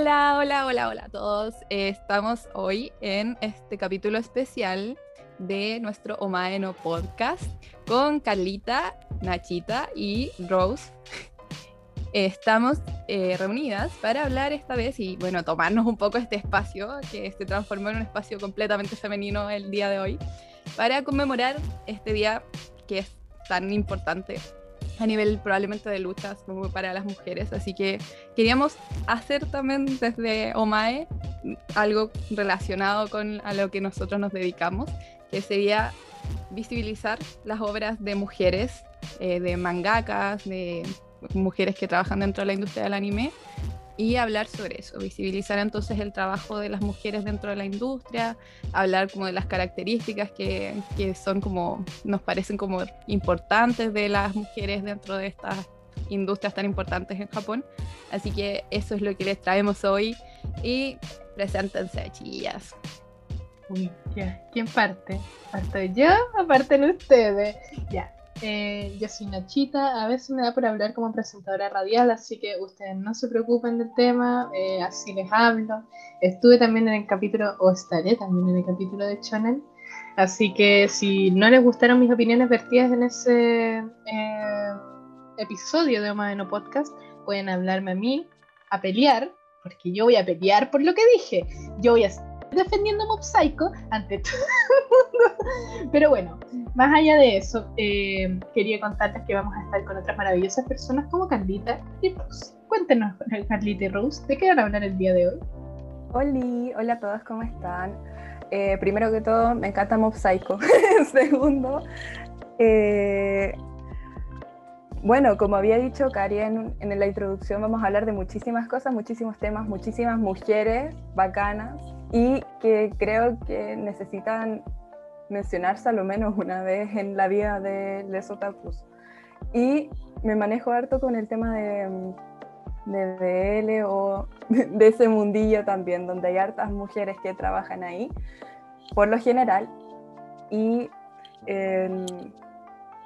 Hola, hola, hola, hola a todos. Estamos hoy en este capítulo especial de nuestro Omaeno podcast con Carlita, Nachita y Rose. Estamos eh, reunidas para hablar esta vez y, bueno, tomarnos un poco este espacio que se transformó en un espacio completamente femenino el día de hoy, para conmemorar este día que es tan importante a nivel probablemente de luchas como para las mujeres. Así que queríamos hacer también desde OMAE algo relacionado con a lo que nosotros nos dedicamos, que sería visibilizar las obras de mujeres, eh, de mangakas, de mujeres que trabajan dentro de la industria del anime y hablar sobre eso, visibilizar entonces el trabajo de las mujeres dentro de la industria, hablar como de las características que, que son como, nos parecen como importantes de las mujeres dentro de estas industrias tan importantes en Japón. Así que eso es lo que les traemos hoy y preséntense, chillas. Uy, ya, ¿quién parte? ¿Parto yo o parten ustedes? Ya, eh, yo soy Nachita, a veces me da por hablar como presentadora radial, así que ustedes no se preocupen del tema, eh, así les hablo. Estuve también en el capítulo, o estaré también en el capítulo de Channel, así que si no les gustaron mis opiniones vertidas en ese eh, episodio de Omadeno Podcast, pueden hablarme a mí, a pelear, porque yo voy a pelear por lo que dije. Yo voy a defendiendo Mob Psycho ante todo el mundo. Pero bueno, más allá de eso, eh, quería contarles que vamos a estar con otras maravillosas personas como Carlita y Rose. Cuéntenos, Carlita y Rose, ¿de qué van a hablar el día de hoy? Hola, hola a todos, ¿cómo están? Eh, primero que todo, me encanta Mob Psycho. Segundo, eh, bueno, como había dicho Cari en, en, la introducción, vamos a hablar de muchísimas cosas, muchísimos temas, muchísimas mujeres bacanas y que creo que necesitan mencionarse a lo menos una vez en la vida de Les Otakus. Y me manejo harto con el tema de, de DL o de ese mundillo también, donde hay hartas mujeres que trabajan ahí, por lo general. Y en,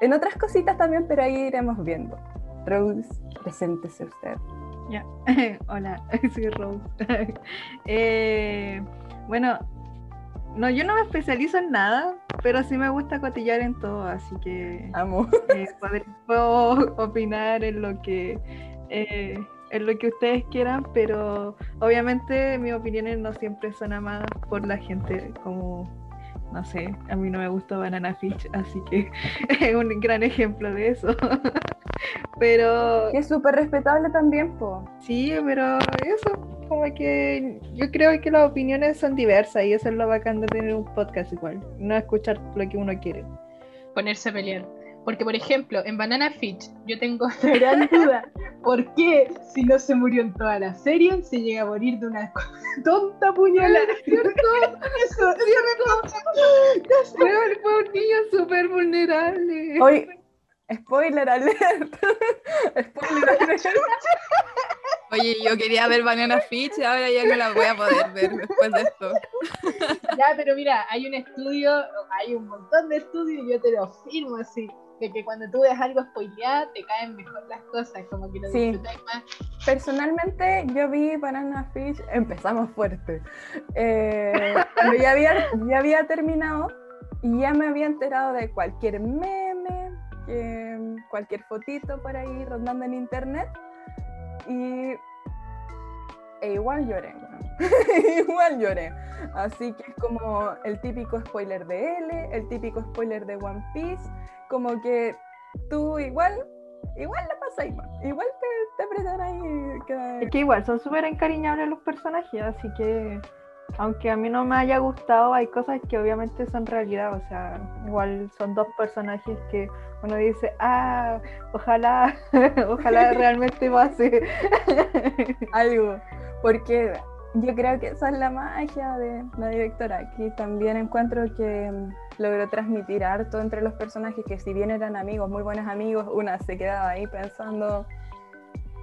en otras cositas también, pero ahí iremos viendo. Rose, preséntese usted. Ya, hola, soy Rose. eh, bueno, no, yo no me especializo en nada, pero sí me gusta cotillar en todo, así que amo. Eh, puedo opinar en lo que eh, en lo que ustedes quieran, pero obviamente mis opiniones no siempre son amadas por la gente como no sé, a mí no me gusta Banana Fish, así que es un gran ejemplo de eso. pero... Es súper respetable también, po. Sí, pero eso, como que yo creo que las opiniones son diversas y eso es lo bacán de tener un podcast igual, no escuchar lo que uno quiere. Ponerse a pelear. Porque, por ejemplo, en Banana Fish yo tengo gran duda. ¿Por qué, si no se murió en toda la serie, se llega a morir de una tonta puñalada? ¿Cierto? Eso, ¿cierto? Fue un niño súper vulnerable. Hoy, spoiler alert. spoiler alert. Oye, yo quería ver Banana Fish, ahora ya no la voy a poder ver después de esto. Ya, pero mira, hay un estudio, hay un montón de estudios y yo te lo firmo así de que cuando tú ves algo spoileado te caen mejor las cosas, como que lo sí. disfrutas más. Personalmente yo vi Banana Fish, empezamos fuerte, eh, cuando ya había, ya había terminado y ya me había enterado de cualquier meme, eh, cualquier fotito por ahí rondando en internet y e igual lloré, igual lloré. Así que es como el típico spoiler de L, el típico spoiler de One Piece, como que tú igual, igual la pasas igual, igual te, te apretan ahí. Que... Es que igual son súper encariñables los personajes, así que aunque a mí no me haya gustado, hay cosas que obviamente son realidad, o sea, igual son dos personajes que uno dice, ah, ojalá, ojalá realmente pase algo, porque yo creo que esa es la magia de la directora. Aquí también encuentro que mm, logró transmitir harto entre los personajes que si bien eran amigos, muy buenos amigos, una se quedaba ahí pensando,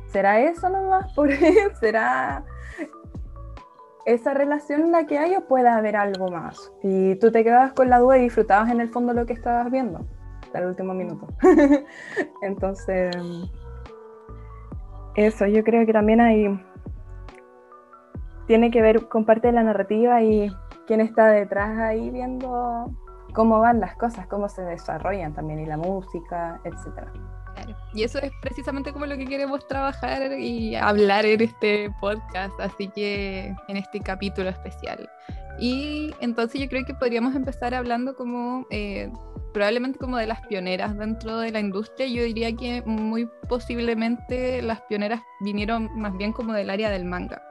¿será eso nomás? ¿Por ¿Será esa relación la que hay o puede haber algo más? Y tú te quedabas con la duda y disfrutabas en el fondo lo que estabas viendo hasta el último minuto. Entonces, eso, yo creo que también hay tiene que ver con parte de la narrativa y quién está detrás ahí viendo cómo van las cosas, cómo se desarrollan también y la música, etcétera. Y eso es precisamente como lo que queremos trabajar y hablar en este podcast, así que en este capítulo especial. Y entonces yo creo que podríamos empezar hablando como eh, probablemente como de las pioneras dentro de la industria. Yo diría que muy posiblemente las pioneras vinieron más bien como del área del manga.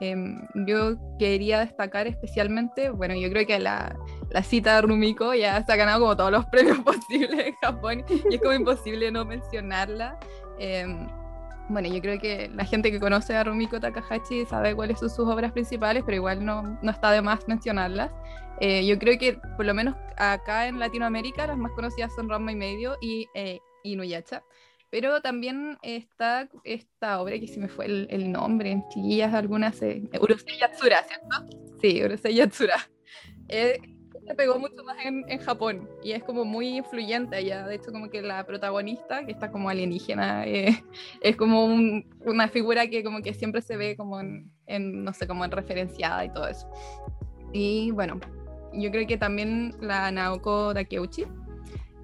Em, yo quería destacar especialmente, bueno, yo creo que la, la cita de Rumiko ya se ha ganado como todos los premios posibles en Japón y es como imposible no mencionarla. Em, bueno, yo creo que la gente que conoce a Rumiko Takahashi sabe cuáles son sus obras principales, pero igual no, no está de más mencionarlas. Eh, yo creo que por lo menos acá en Latinoamérica las más conocidas son Ranma y Medio y eh, Inuyasha. Pero también está esta obra que se me fue el, nombre, en chiquillas algunas, eh, Urusei Yatsura, ¿cierto? Sí, Urusei Yatsura. Eh, se pegó mucho más en, en, Japón y es como muy influyente allá. De hecho, como que la protagonista, que está como alienígena, eh, es como una figura que como que siempre se ve como en, en, no sé, como en referenciada y todo eso. Y bueno, yo creo que también la Naoko Takeuchi,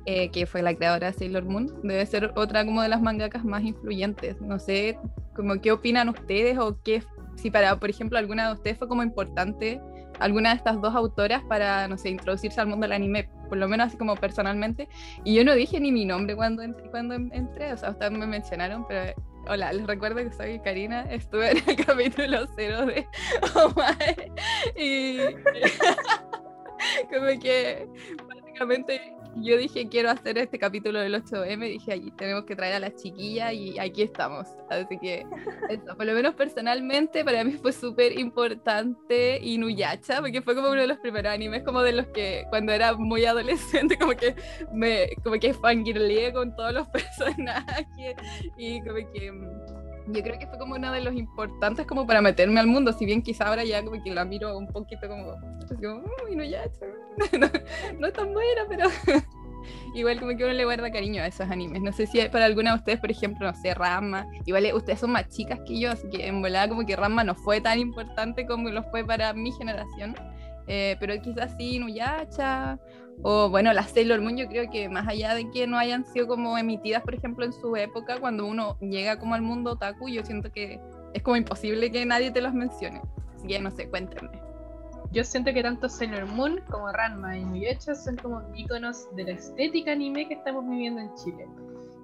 eh, que fue la creadora de Sailor Moon, debe ser otra como de las mangakas más influyentes. No sé, como qué opinan ustedes o qué, si para, por ejemplo, alguna de ustedes fue como importante alguna de estas dos autoras para, no sé, introducirse al mundo del anime, por lo menos así como personalmente. Y yo no dije ni mi nombre cuando, entré, cuando entré, o sea, ustedes me mencionaron, pero hola, les recuerdo que soy Karina, estuve en el capítulo cero de Omae y como que básicamente yo dije quiero hacer este capítulo del 8M, dije allí tenemos que traer a las chiquillas y aquí estamos. Así que por lo menos personalmente para mí fue súper importante Inuyasha, porque fue como uno de los primeros animes como de los que cuando era muy adolescente como que me como que fangirleé con todos los personajes y como que mm, yo creo que fue como uno de los importantes como para meterme al mundo, si bien quizá ahora ya como que la miro un poquito como, como mm, Inuyasha no, no es tan buena, pero igual como que uno le guarda cariño a esos animes. No sé si para alguna de ustedes, por ejemplo, no sé, Rama, igual ustedes son más chicas que yo, así que en volada como que Rama no fue tan importante como lo fue para mi generación. Eh, pero quizás sí, Nuyacha, o bueno, las Sailor Moon, yo creo que más allá de que no hayan sido como emitidas, por ejemplo, en su época, cuando uno llega como al mundo otaku, yo siento que es como imposible que nadie te los mencione. Así que no sé, cuéntenme yo siento que tanto Sailor Moon como Ranma y Nuyasha son como iconos de la estética anime que estamos viviendo en Chile.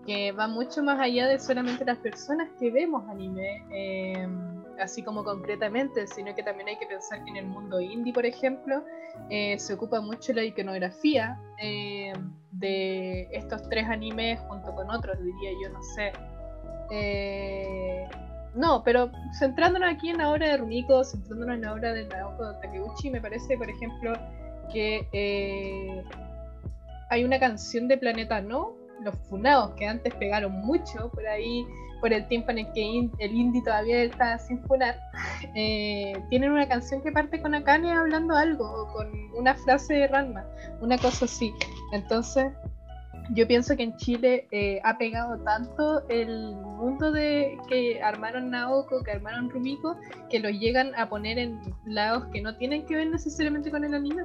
Que va mucho más allá de solamente las personas que vemos anime, em, así como concretamente, sino que también hay que pensar que en el mundo indie, por ejemplo, eh, se ocupa mucho la iconografía em, de estos tres animes junto con otros, diría yo, no sé. Eh, no, pero centrándonos aquí en la obra de Rumiko, centrándonos en la obra de Naoko Takeuchi, me parece, por ejemplo, que eh, hay una canción de Planeta No, Los Funados, que antes pegaron mucho por ahí, por el tiempo en el que el indie todavía está sin funar. Eh, tienen una canción que parte con Akane hablando algo, o con una frase de Ranma, una cosa así. Entonces, yo pienso que en Chile eh, ha pegado tanto el mundo de que armaron Naoko, que armaron Rumiko, que lo llegan a poner en lados que no tienen que ver necesariamente con el anime.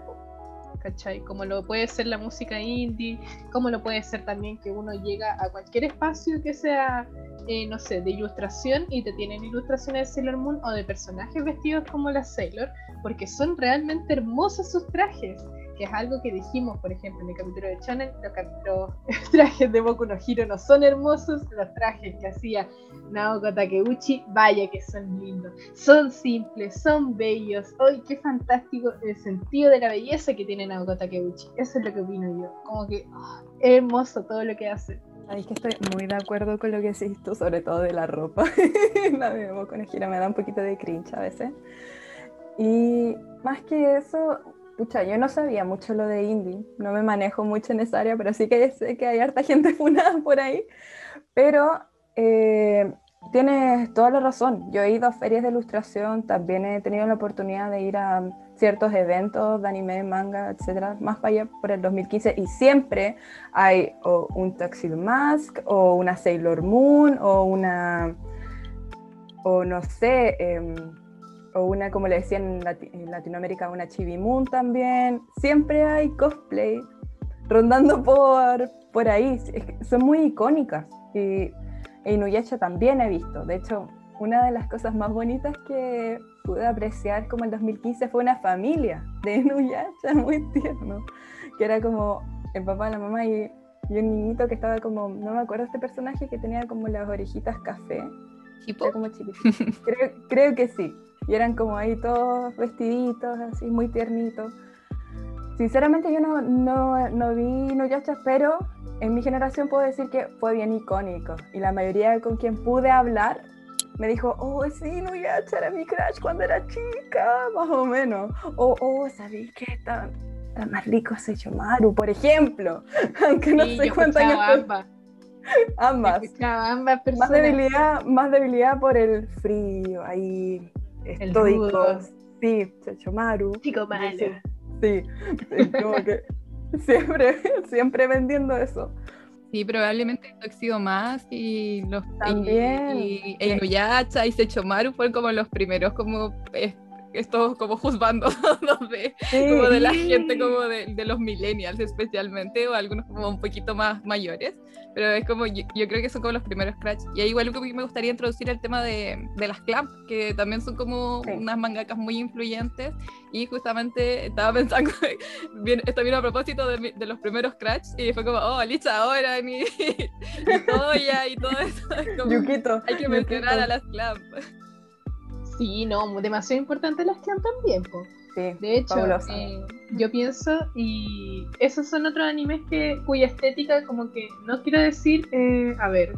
¿Cachai? Como lo puede ser la música indie, como lo puede ser también que uno llega a cualquier espacio que sea, eh, no sé, de ilustración y te tienen ilustraciones de Sailor Moon o de personajes vestidos como la Sailor, porque son realmente hermosos sus trajes que es algo que dijimos, por ejemplo, en el capítulo de Channel, los, trajes de Boku no Hiro no son hermosos, los trajes que hacía Naoko Takeuchi, vaya que son lindos, son simples, son bellos, ¡ay, qué fantástico el sentido de la belleza que tiene Naoko Takeuchi! Eso es lo que opino yo, como que ah, hermoso todo lo que hace. Es que estoy muy de acuerdo con lo que decís tú, sobre todo de la ropa. la de Boku no Hiro me da un poquito de cringe a veces. Y más que eso, Pucha, yo no sabía mucho lo de indie, no me manejo mucho en esa área, pero sí que sé que hay harta gente funada por ahí. Pero eh, tienes toda la razón. Yo he ido a ferias de ilustración, también he tenido la oportunidad de ir a ciertos eventos de anime, manga, etcétera, más para allá por el 2015, y siempre hay o un Tuxedo Mask, o una Sailor Moon, o una, o no sé, em, o una, como le decían en, en Latinoamérica, una Chibi Moon también. Siempre hay cosplay rondando por, por ahí. Es que son muy icónicas. Y e Inuyasha también he visto. De hecho, una de las cosas más bonitas que pude apreciar como en 2015 fue una familia de Inuyasha, muy tierno. Que era como el papá, la mamá y, y un niñito que estaba como, no me acuerdo este personaje que tenía como las orejitas café. Como creo, creo que sí. Y eran como ahí todos vestiditos, así muy tiernitos. Sinceramente yo no, no, no vi Inuyasha, pero en mi generación puedo decir que fue bien icónico. Y la mayoría con quien pude hablar me dijo, oh, sí, Inuyasha era mi crush cuando era chica, más o menos. O, oh, ¿sabéis que está, está más rico Sechomaru, por ejemplo? Aunque no Sí, sé cuántos años ambas. ambas. Ambas Más personas. debilidad, más debilidad por el frío, ahí estoicos. Sí, Chachomaru. Chico malo. Sí, como que siempre, siempre vendiendo eso. Sí, probablemente Tuxedo más y los También. y, y Inuyasha y Sechomaru fueron como los primeros como eh, estos como juzgando de, Sí, como de la gente como de, de los millennials especialmente o algunos como un poquito más mayores pero es como yo, yo creo que son como los primeros crash y ahí igual que me gustaría introducir el tema de, de las clamp que también son como Sí. unas mangakas muy influyentes y justamente estaba pensando bien, esto vino a propósito de, de los primeros crash y fue como oh Licha ahora y, y Toya y todo eso es como, Yukito. hay que Yukito. mencionar a las clamp Sí, no, demasiado importante las clan también, po. Sí, De hecho, eh, yo pienso, y esos son otros animes que, cuya estética, como que, no quiero decir, eh, a ver,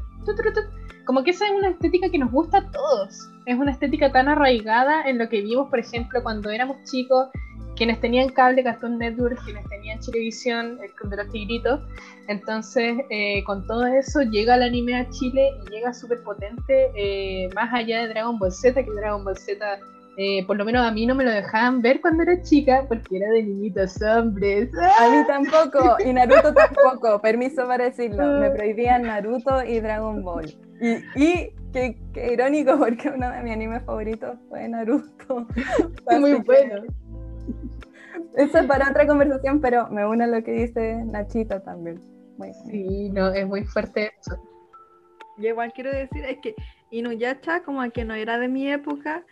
como que esa es una estética que nos gusta a todos. Es una estética tan arraigada en lo que vimos, por ejemplo, cuando éramos chicos, quienes tenían cable Cartoon Network, quienes tenían Chilevisión, el Club de los Tigritos. Entonces, eh, con todo eso, llega el anime a Chile y llega súper potente, eh, más allá de Dragon Ball Z, que Dragon Ball Z eh, por lo menos a mí no me lo dejaban ver cuando era chica porque era de niñitos hombres. A mí tampoco, y Naruto tampoco, permiso para decirlo. Me prohibían Naruto y Dragon Ball. Y, y qué, qué irónico, porque uno de mis animes favoritos fue Naruto. Muy bueno. Eso es para otra conversación, pero me une a lo que dice Nachita también. Muy. Sí, no, es muy fuerte eso. Yo igual quiero decir, es que Inuyasha como que no era de mi época,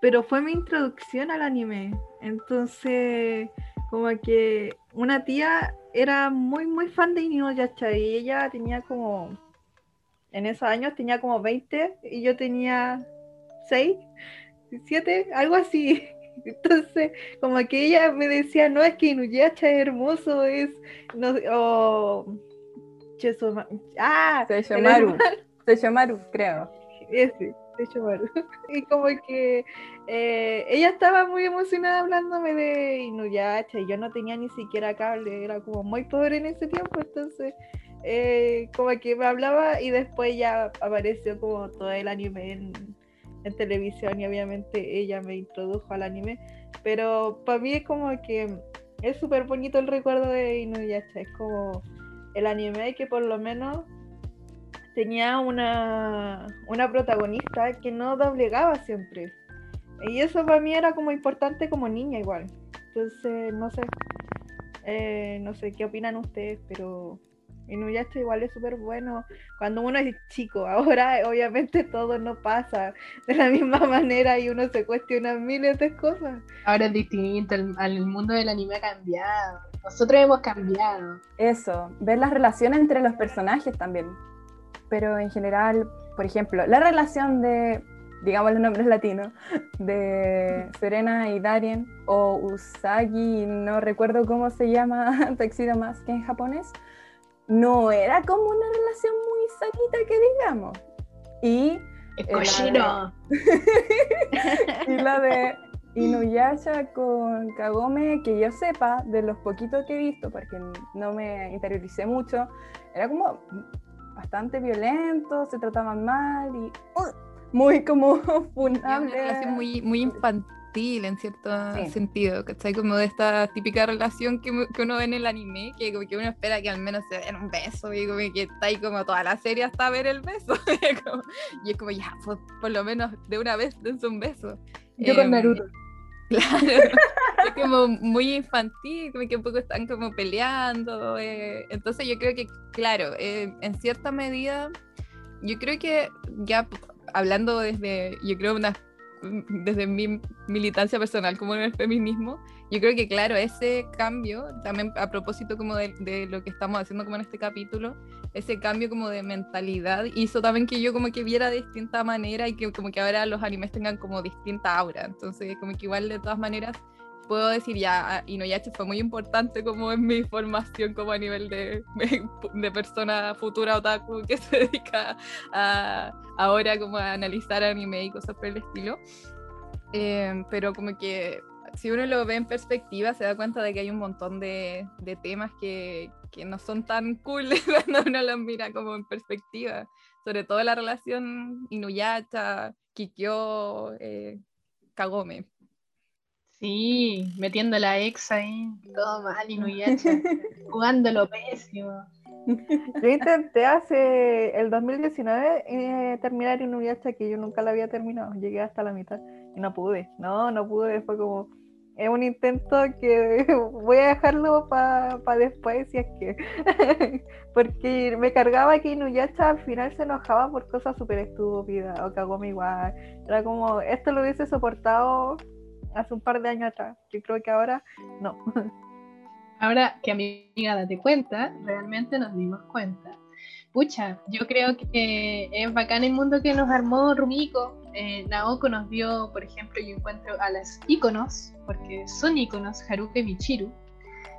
pero fue mi introducción al anime. Entonces, como que una tía era muy, muy fan de Inuyasha y ella tenía como, en esos años tenía como 20 y yo tenía 6, 7, algo así. Entonces, como que ella me decía, no, es que Inuyasha es hermoso, es, no, sé, o... Ah, el Seishomaru. hermano- Seishomaru, creo. ese, de. Y como que eh, ella estaba muy emocionada hablándome de Inuyasha y yo no tenía ni siquiera cable, era como muy pobre en ese tiempo, entonces eh, como que me hablaba y después ya apareció como todo el anime en, en televisión y obviamente ella me introdujo al anime, pero para mí es como que es súper bonito el recuerdo de Inuyasha, es como el anime que por lo menos tenía una, una protagonista que no doblegaba siempre. Y eso para mí era como importante como niña igual. Entonces, no sé. Eh, no sé qué opinan ustedes, pero Inuyasha igual es súper bueno cuando uno es chico. Ahora, obviamente, todo no pasa de la misma manera y uno se cuestiona miles de cosas. Ahora es distinto, el, el mundo del anime ha cambiado. Nosotros hemos cambiado. Eso, ver las relaciones entre los personajes también. Pero en general, por ejemplo, la relación de, digamos los nombres latinos, de Serena y Darien, o Usagi, no recuerdo cómo se llama Tuxedo Mask en japonés, no era como una relación muy sanita que digamos. Y, Eh, cochino. y la de Inuyasha con Kagome, que yo sepa, de los poquitos que he visto, porque no me interioricé mucho, era como bastante violento, se trataban mal y ¡uh! muy como Es una funable. relación muy, muy infantil en cierto Sí. sentido, ¿cachai? Como de esta típica relación que, que uno ve en el anime, que como que uno espera que al menos se den un beso y como que está ahí como toda la serie hasta ver el beso. Como- y es como, ya, pues, por lo menos de una vez dense un beso. Yo con Em, Naruto. Claro, es como muy infantil, como que un poco están como peleando. eh, Entonces yo creo que, claro, eh, en cierta medida, yo creo que ya hablando desde, yo creo una, desde mi militancia personal como en el feminismo, yo creo que, claro, ese cambio, también a propósito como de, de lo que estamos haciendo como en este capítulo, ese cambio como de mentalidad hizo también que yo como que viera de distinta manera y que como que ahora los animes tengan como distinta aura. Entonces como que igual de todas maneras puedo decir ya, ah, Inuyasha fue muy importante como en mi formación como a nivel de, de persona futura otaku que se dedica a, ahora como a analizar anime y cosas por el estilo. Eh, pero como que si uno lo ve en perspectiva se da cuenta de que hay un montón de, de temas que, que no son tan cool cuando uno los mira como en perspectiva. Sobre todo la relación Inuyasha, Kikyo, eh, Kagome. Sí, metiendo la ex ahí, todo mal, Inuyasha, jugándolo pésimo. Yo intenté hace el 2019 eh, terminar Inuyasha que yo nunca la había terminado. Llegué hasta la mitad y no pude. No, no pude. Fue como es un intento que voy a dejarlo para después si es que porque me cargaba que Inuyasha al final se enojaba por cosas súper estúpidas o Kagome igual. Era como esto lo hubiese soportado hace un par de años atrás. Yo creo que ahora no. Ahora que amiga date cuenta, realmente nos dimos cuenta. Pucha, yo creo que es bacán el mundo que nos armó Rumiko. Eh, Naoko nos dio, por ejemplo, yo encuentro a las íconos, porque son íconos, Haruka y Michiru,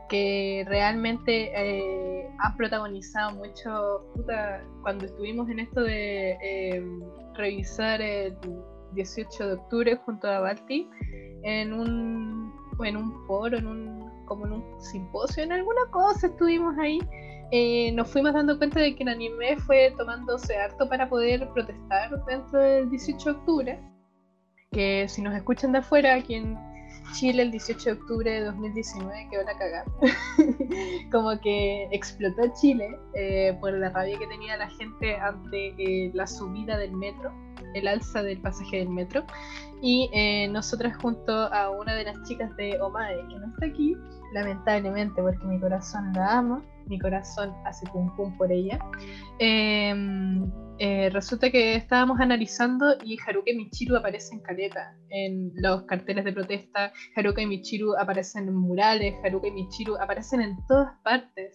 que realmente eh, han protagonizado mucho, puta, cuando estuvimos en esto de eh, revisar el 18 de octubre junto a Balti, en un, en un foro, en un, como en un simposio, en alguna cosa estuvimos ahí, eh, nos fuimos dando cuenta de que el anime fue tomándose harto para poder protestar dentro del 18 de octubre. Que si nos escuchan de afuera, aquí en Chile el 18 de octubre de 2019 quedó la cagada. Como que explotó Chile eh, por la rabia que tenía la gente ante eh, la subida del metro, el alza del pasaje del metro. Y eh, nosotras junto a una de las chicas de Omae, que no está aquí, lamentablemente, porque mi corazón la ama, mi corazón hace pum pum por ella. Eh, eh, resulta que estábamos analizando y Haruka y Michiru aparecen caleta en los carteles de protesta, Haruka y Michiru aparecen en murales, Haruka y Michiru aparecen en todas partes.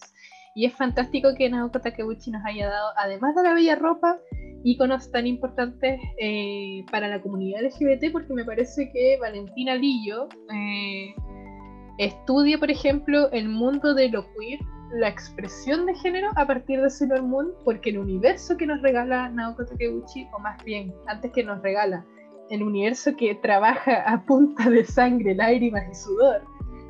Y es fantástico que Naoko Takeuchi nos haya dado, además de la bella ropa, íconos tan importantes eh, para la comunidad LGBT, porque me parece que Valentina Lillo eh, estudia, por ejemplo, el mundo de lo queer, la expresión de género a partir de Sailor Moon, porque el universo que nos regala Naoko Takeuchi, o más bien, antes que nos regala, el universo que trabaja a punta de sangre, lágrimas y sudor,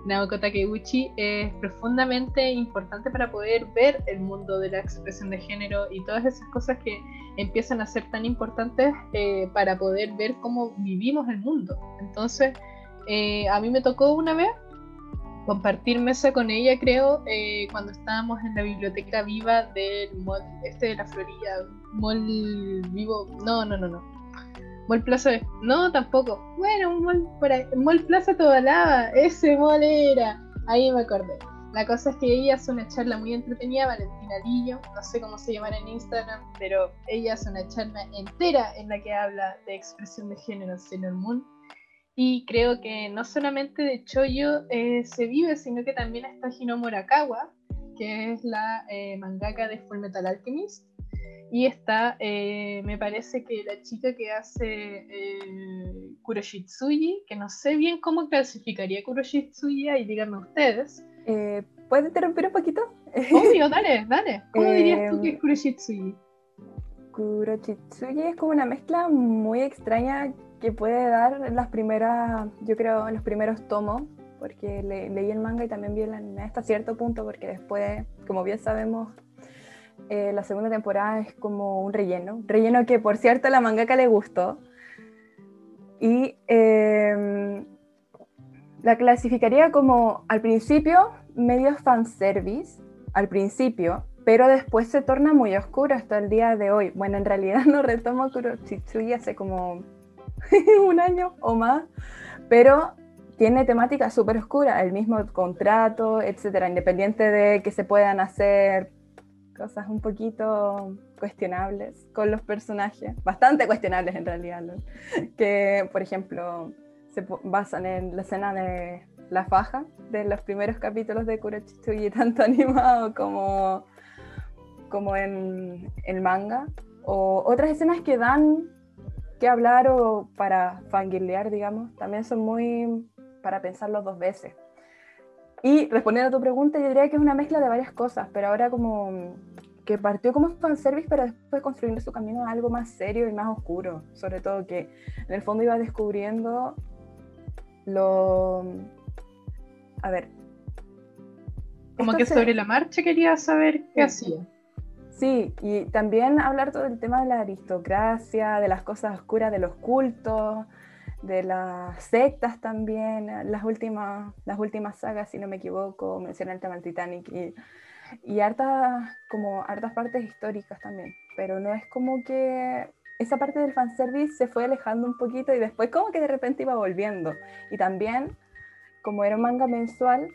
Naoko Takeuchi es profundamente importante para poder ver el mundo de la expresión de género y todas esas cosas que empiezan a ser tan importantes eh, para poder ver cómo vivimos el mundo. Entonces, eh, a mí me tocó una vez compartir mesa con ella, creo, eh, cuando estábamos en la biblioteca viva del mall, este de la Florida, mall vivo, no, no, no, no. Mall Plaza, de- no, tampoco. Bueno, un mall por ahí, Mall Plaza Tobalaba, ese mall era. Ahí me acordé. La cosa es que ella hace una charla muy entretenida, Valentina Lillo, no sé cómo se llamará en Instagram, pero ella hace una charla entera en la que habla de expresión de género en Sailor Moon. Y creo que no solamente de Choyo eh, se vive, sino que también está Hino Morakawa, que es la eh, mangaka de Full Metal Alchemist. Y está, eh, me parece que la chica que hace eh, Kuroshitsuji, que no sé bien cómo clasificaría Kuroshitsuji, ahí díganme ustedes. Eh, ¿Puedes interrumpir un poquito? Obvio, dale, dale. ¿Cómo dirías tú que es Kuroshitsuji? Kurochitsuji es como una mezcla muy extraña que puede dar las primeras, yo creo, los primeros tomos, porque le- leí el manga y también vi el anime hasta cierto punto, porque después, como bien sabemos, eh, la segunda temporada es como un relleno, relleno que por cierto a la mangaka le gustó. Y eh, la clasificaría como al principio medio fanservice, al principio, pero después se torna muy oscuro hasta el día de hoy. Bueno, en realidad no retomo Kurochitsuji hace como un año o más, pero tiene temática súper oscura, el mismo contrato, etcétera, independiente de que se puedan hacer cosas un poquito cuestionables con los personajes, bastante cuestionables en realidad, que por ejemplo se basan en la escena de la faja de los primeros capítulos de Kurochitsuji, tanto animado como, como en el manga, o otras escenas que dan que hablar o para fangirlear, digamos, también son muy para pensarlo dos veces. Y respondiendo a tu pregunta, yo diría que es una mezcla de varias cosas, pero ahora como que partió como fanservice, pero después construyendo su camino a algo más serio y más oscuro. Sobre todo que en el fondo iba descubriendo lo... A ver. Como que sobre la marcha quería saber qué hacía. Sí, y también hablar todo el tema de la aristocracia, de las cosas oscuras, de los cultos, de las sectas también, las últimas, las últimas sagas, si no me equivoco, menciona el tema del Titanic y, y hartas, como hartas partes históricas también, pero no es como que esa parte del fanservice se fue alejando un poquito y después como que de repente iba volviendo. Y también, como era un manga mensual,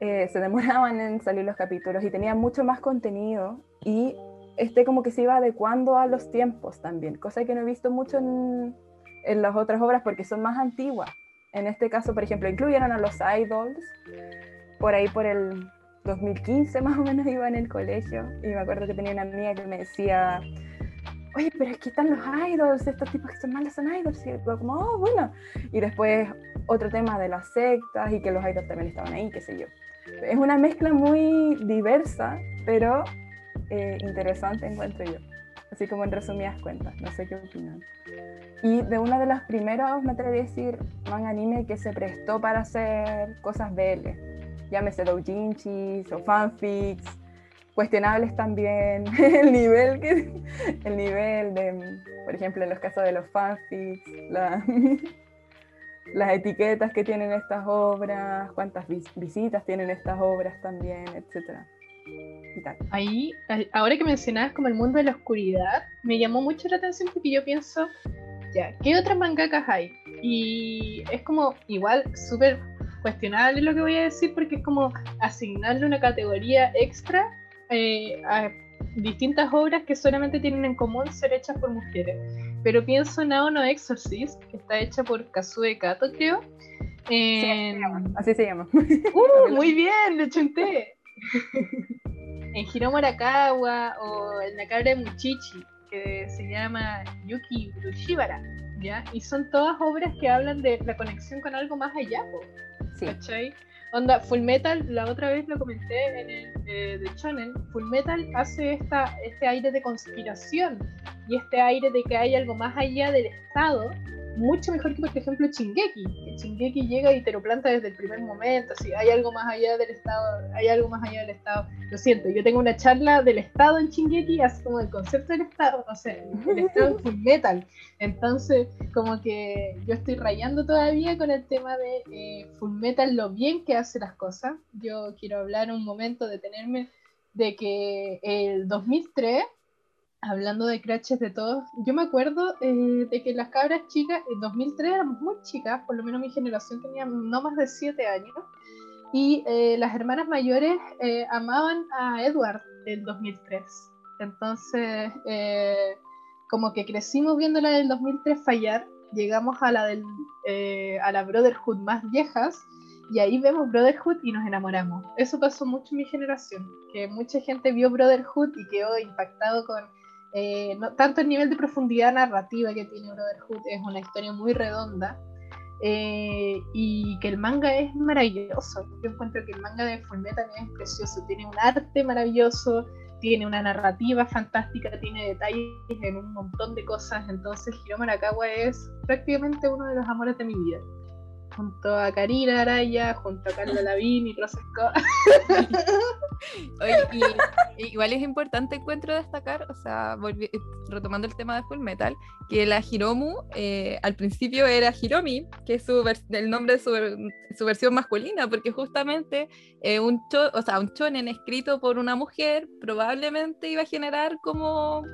eh, se demoraban en salir los capítulos y tenía mucho más contenido y este como que se iba adecuando a los tiempos también, cosa que no he visto mucho en, en las otras obras porque son más antiguas. En este caso, por ejemplo, incluyeron a los idols, por ahí por el 2015 más o menos iba en el colegio y me acuerdo que tenía una amiga que me decía, oye, pero aquí están los idols, estos tipos que son malos son idols, y yo como, oh, bueno. Y después otro tema de las sectas y que los idols también estaban ahí, qué sé yo. Es una mezcla muy diversa, pero eh, interesante encuentro yo. Así como en resumidas cuentas, no sé qué opinan. Y de una de las primeras, me atrevería a decir, manga anime que se prestó para hacer cosas BL. Llámese doujinshis o fanfics, cuestionables también. el nivel que, el nivel de, por ejemplo, en los casos de los fanfics, las etiquetas que tienen estas obras, cuántas visitas tienen estas obras también, etcétera. Ahí, ahora que mencionabas como el mundo de la oscuridad, me llamó mucho la atención porque yo pienso, ya, ¿qué otras mangakas hay? Y es como igual súper cuestionable lo que voy a decir porque es como asignarle una categoría extra eh, a distintas obras que solamente tienen en común ser hechas por mujeres. Pero pienso en Aono Exorcist, que está hecha por Kazue Kato, creo. así se llama. Uh, muy bien, le chunté. En Hiromu Arakawa o en Nakare Muchichi, que se llama Yuki Urushibara, ¿ya? Y son todas obras que hablan de la conexión con algo más allá, sí. ¿cachai? Onda, Full Metal, la otra vez lo comenté en el eh, de Shonen, Full Metal hace esta, este aire de conspiración y este aire de que hay algo más allá del Estado mucho mejor que, por ejemplo, Chingeki. Que Chingeki llega y te lo planta desde el primer momento. Si hay algo más allá del Estado, hay algo más allá del Estado. Lo siento, yo tengo una charla del Estado en Chingeki, así como del concepto del Estado, o sea, el Estado full metal. Entonces, como que yo estoy rayando todavía con el tema de eh, full metal, lo bien que hace las cosas. Yo quiero hablar un momento, detenerme, de que el 2003 hablando de crashes de todos, yo me acuerdo eh, de que las cabras chicas, en 2003 éramos muy chicas, por lo menos mi generación tenía no más de 7 años, y eh, las hermanas mayores eh, amaban a Edward del 2003. Entonces, como que crecimos viendo la del 2003 fallar, llegamos a la, del, a la Brotherhood más viejas, y ahí vemos Brotherhood y nos enamoramos. Eso pasó mucho en mi generación, que mucha gente vio Brotherhood y quedó impactado con eh, tanto el nivel de profundidad narrativa que tiene Brotherhood es una historia muy redonda eh, y que el manga es maravilloso. Yo encuentro que el manga de Fullmetal es precioso, tiene un arte maravilloso, tiene una narrativa fantástica, tiene detalles en un montón de cosas. Entonces, Hiromu Arakawa es prácticamente uno de los amores de mi vida junto a Karina Araya, junto a Carla Lavín y Rosa igual es importante encuentro destacar, o sea, retomando el tema de Full Metal, que la Hiromu eh, al principio era Hiromi, que es su el nombre de su, versión masculina, porque justamente eh, un, o sea, un shonen escrito por una mujer probablemente iba a generar como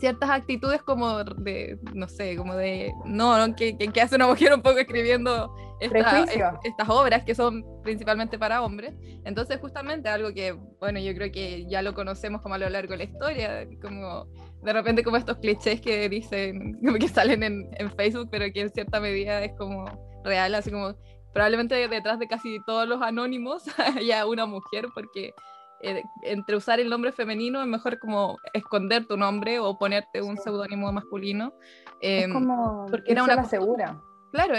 ciertas actitudes como de, no sé, como de, no, no que, que, hace una mujer un poco escribiendo estas obras que son principalmente para hombres. Entonces, justamente algo que, bueno, yo creo que ya lo conocemos como a lo largo de la historia, como de repente como estos clichés que dicen, como que salen en, en Facebook, pero que en cierta medida es como real, así como probablemente detrás de casi todos los anónimos haya una mujer, porque eh, entre usar el nombre femenino es mejor como esconder tu nombre o ponerte un seudónimo masculino. es em, como porque era una segura. Claro,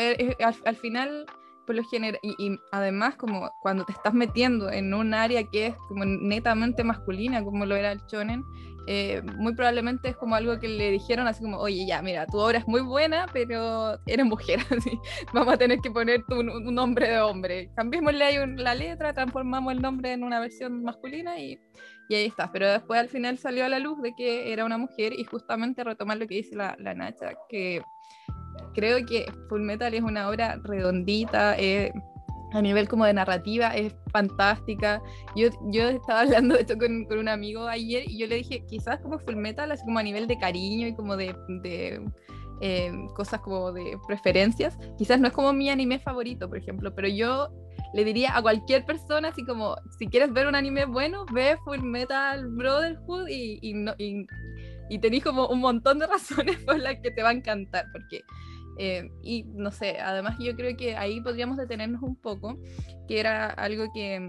al, final por lo general, y, además como cuando te estás metiendo en un área que es como netamente masculina, como lo era el shonen, eh, muy probablemente es como algo que le dijeron así como, oye, ya, mira, tu obra es muy buena, pero eres mujer, así, vamos a tener que poner un, nombre de hombre. Cambiémosle ahí la letra, transformamos el nombre en una versión masculina y, y, ahí está. Pero después al final salió a la luz de que era una mujer y justamente retomar lo que dice la, la Nacha, que creo que Full Metal es una obra redondita, eh, a nivel como de narrativa es fantástica. Yo, yo estaba hablando de esto con, con, un amigo ayer y yo le dije, quizás como Full Metal, así como a nivel de cariño y como de, de eh, cosas como de preferencias, quizás no es como mi anime favorito, por ejemplo, pero yo le diría a cualquier persona, así como, si quieres ver un anime bueno, ve Full Metal Brotherhood y, y, no, y, y tenéis como un montón de razones por las que te va a encantar, porque eh, y no sé, además yo creo que ahí podríamos detenernos un poco, que era algo que,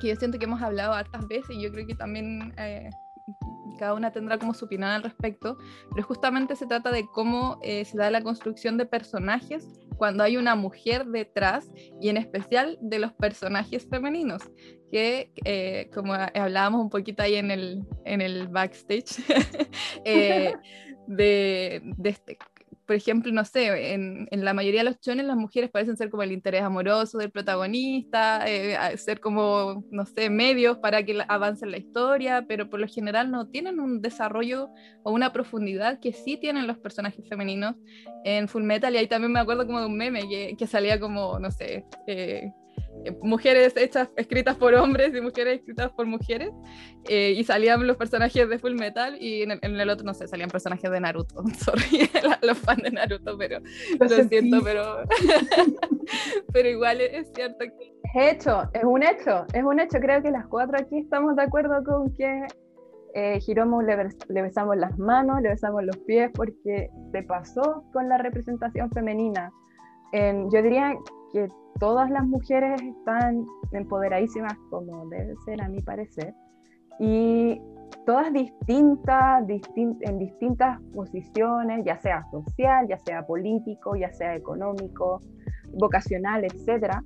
que yo siento que hemos hablado hartas veces y yo creo que también eh, cada una tendrá como su opinión al respecto, pero justamente se trata de cómo eh, se da la construcción de personajes cuando hay una mujer detrás y en especial de los personajes femeninos, que como hablábamos un poquito ahí en el, en el backstage, de, de, este, por ejemplo, no sé, en, en, la mayoría de los chones las mujeres parecen ser como el interés amoroso del protagonista, eh, ser como, no sé, medios para que avance la historia, pero por lo general no tienen un desarrollo o una profundidad que sí tienen los personajes femeninos en Full Metal. Y ahí también me acuerdo como de un meme que, que salía como, no sé, eh, mujeres hechas, escritas por hombres y mujeres escritas por mujeres, eh, y salían los personajes de Full Metal, y en el, otro, no sé, salían personajes de Naruto. Sorry, los fans de Naruto, pero lo, siento, pero, pero igual es cierto que... Es hecho, es un hecho, es un hecho. Creo que las cuatro aquí estamos de acuerdo con que eh, Hiromu le, le, besamos las manos, le besamos los pies, porque se pasó con la representación femenina. En, yo diría que todas las mujeres están empoderadísimas como debe ser a mi parecer y todas distintas, en distintas posiciones, ya sea social, ya sea político, ya sea económico, vocacional, etcétera.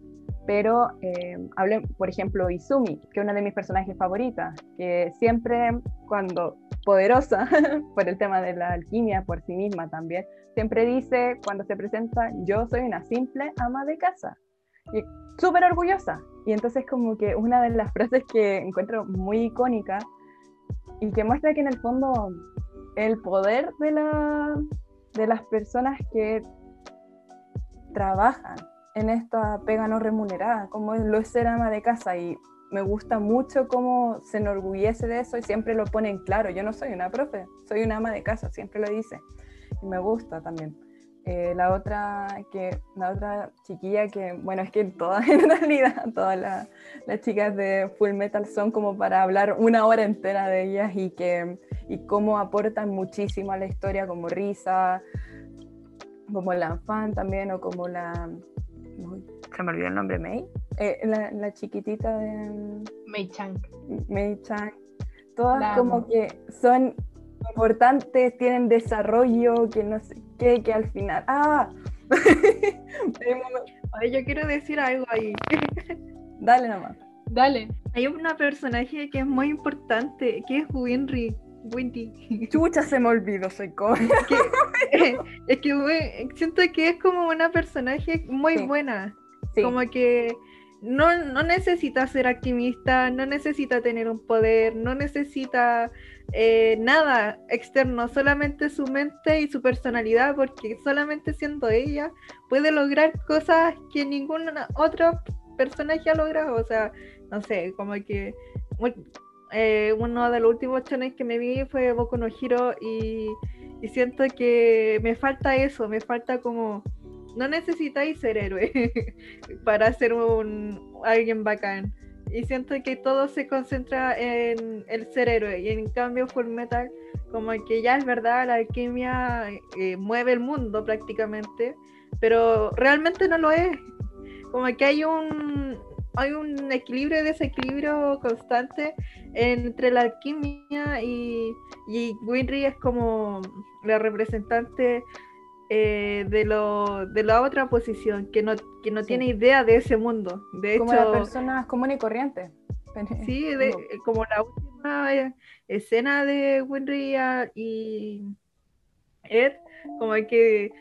Pero eh, por ejemplo, Izumi, que es una de mis personajes favoritas, que siempre cuando poderosa por el tema de la alquimia, por sí misma también, siempre dice cuando se presenta, yo soy una simple ama de casa. Y súper orgullosa. Y entonces como que una de las frases que encuentro muy icónica y que muestra que en el fondo el poder de, la, de las personas que trabajan en esta pega no remunerada, como lo es ser ama de casa. Y me gusta mucho cómo se enorgullece de eso y siempre lo pone en claro. Yo no soy una profe, soy una ama de casa, siempre lo dice y me gusta también. Eh, la otra que la otra chiquilla que bueno es que todas en realidad todas las chicas de Full Metal son como para hablar una hora entera de ellas y que y cómo aportan muchísimo a la historia como Risa como la fan también o como la se me olvidó el nombre Mei. Eh, la, la, chiquitita de Mei Chang. Mei Chang. Todas como que son importantes, tienen desarrollo, que no sé qué, que al final. ¡Ah! yo quiero decir algo ahí. Dale nomás. Dale. Hay una personaje que es muy importante, que es Winry. Windy. Chucha, se me olvidó, soy como. es que siento que es como una personaje muy buena. Como que no, no necesita ser activista, no necesita tener un poder, no necesita eh, nada externo, solamente su mente y su personalidad, porque solamente siendo ella puede lograr cosas que ningún otro personaje ha logrado. O sea, no sé, como que eh, uno de los últimos chones que me vi fue Boku no Hero y, y siento que me falta eso, me falta como no necesitáis ser héroe para ser un alguien bacán. Y siento que todo se concentra en el ser héroe. Y en cambio Full Metal, como que ya es verdad, la alquimia eh, mueve el mundo prácticamente, pero realmente no lo es. Como que hay un, hay un equilibrio y desequilibrio constante entre la alquimia y, y Winry es como la representante eh, de, lo, de la otra posición, que no, que no tiene idea de ese mundo. De como hecho, la persona común y corriente. Sí, de, como la última eh, escena de Winry y Ed, como que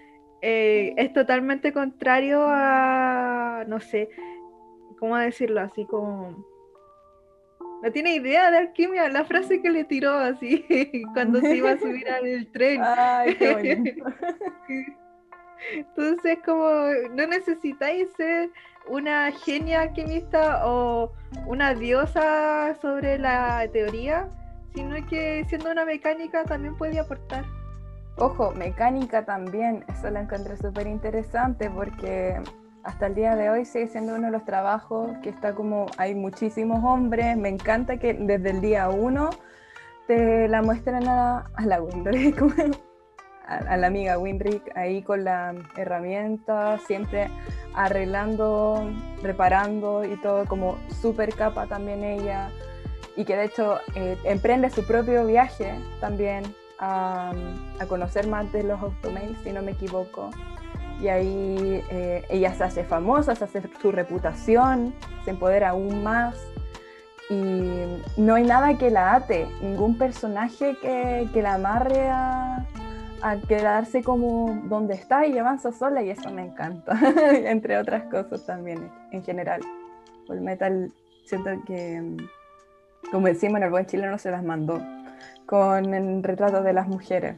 eh, es totalmente contrario a, no sé, ¿cómo decirlo? Así como... No tiene idea de alquimia, la frase que le tiró así cuando se iba a subir al tren. Ay, qué bonito. Entonces, como no necesitáis ser una genia alquimista o una diosa sobre la teoría, sino que siendo una mecánica también puede aportar. Ojo, mecánica también, eso lo encontré súper interesante porque hasta el día de hoy sigue siendo uno de los trabajos que está como, hay muchísimos hombres, me encanta que desde el día uno te la muestren a, a la Winrick, a, a, la amiga Winrick ahí con la herramienta, siempre arreglando, reparando y todo como súper capa también ella, y que de hecho eh, emprende su propio viaje también a, a conocer más de los automails, si no me equivoco y ahí eh, ella se hace famosa, se hace su reputación, se empodera aún más y no hay nada que la ate, ningún personaje que, que la amarre a, a, quedarse como donde está y avanza sola y eso me encanta, entre otras cosas también en general. El metal siento que, como decimos en el buen chileno, se las mandó con el retrato de las mujeres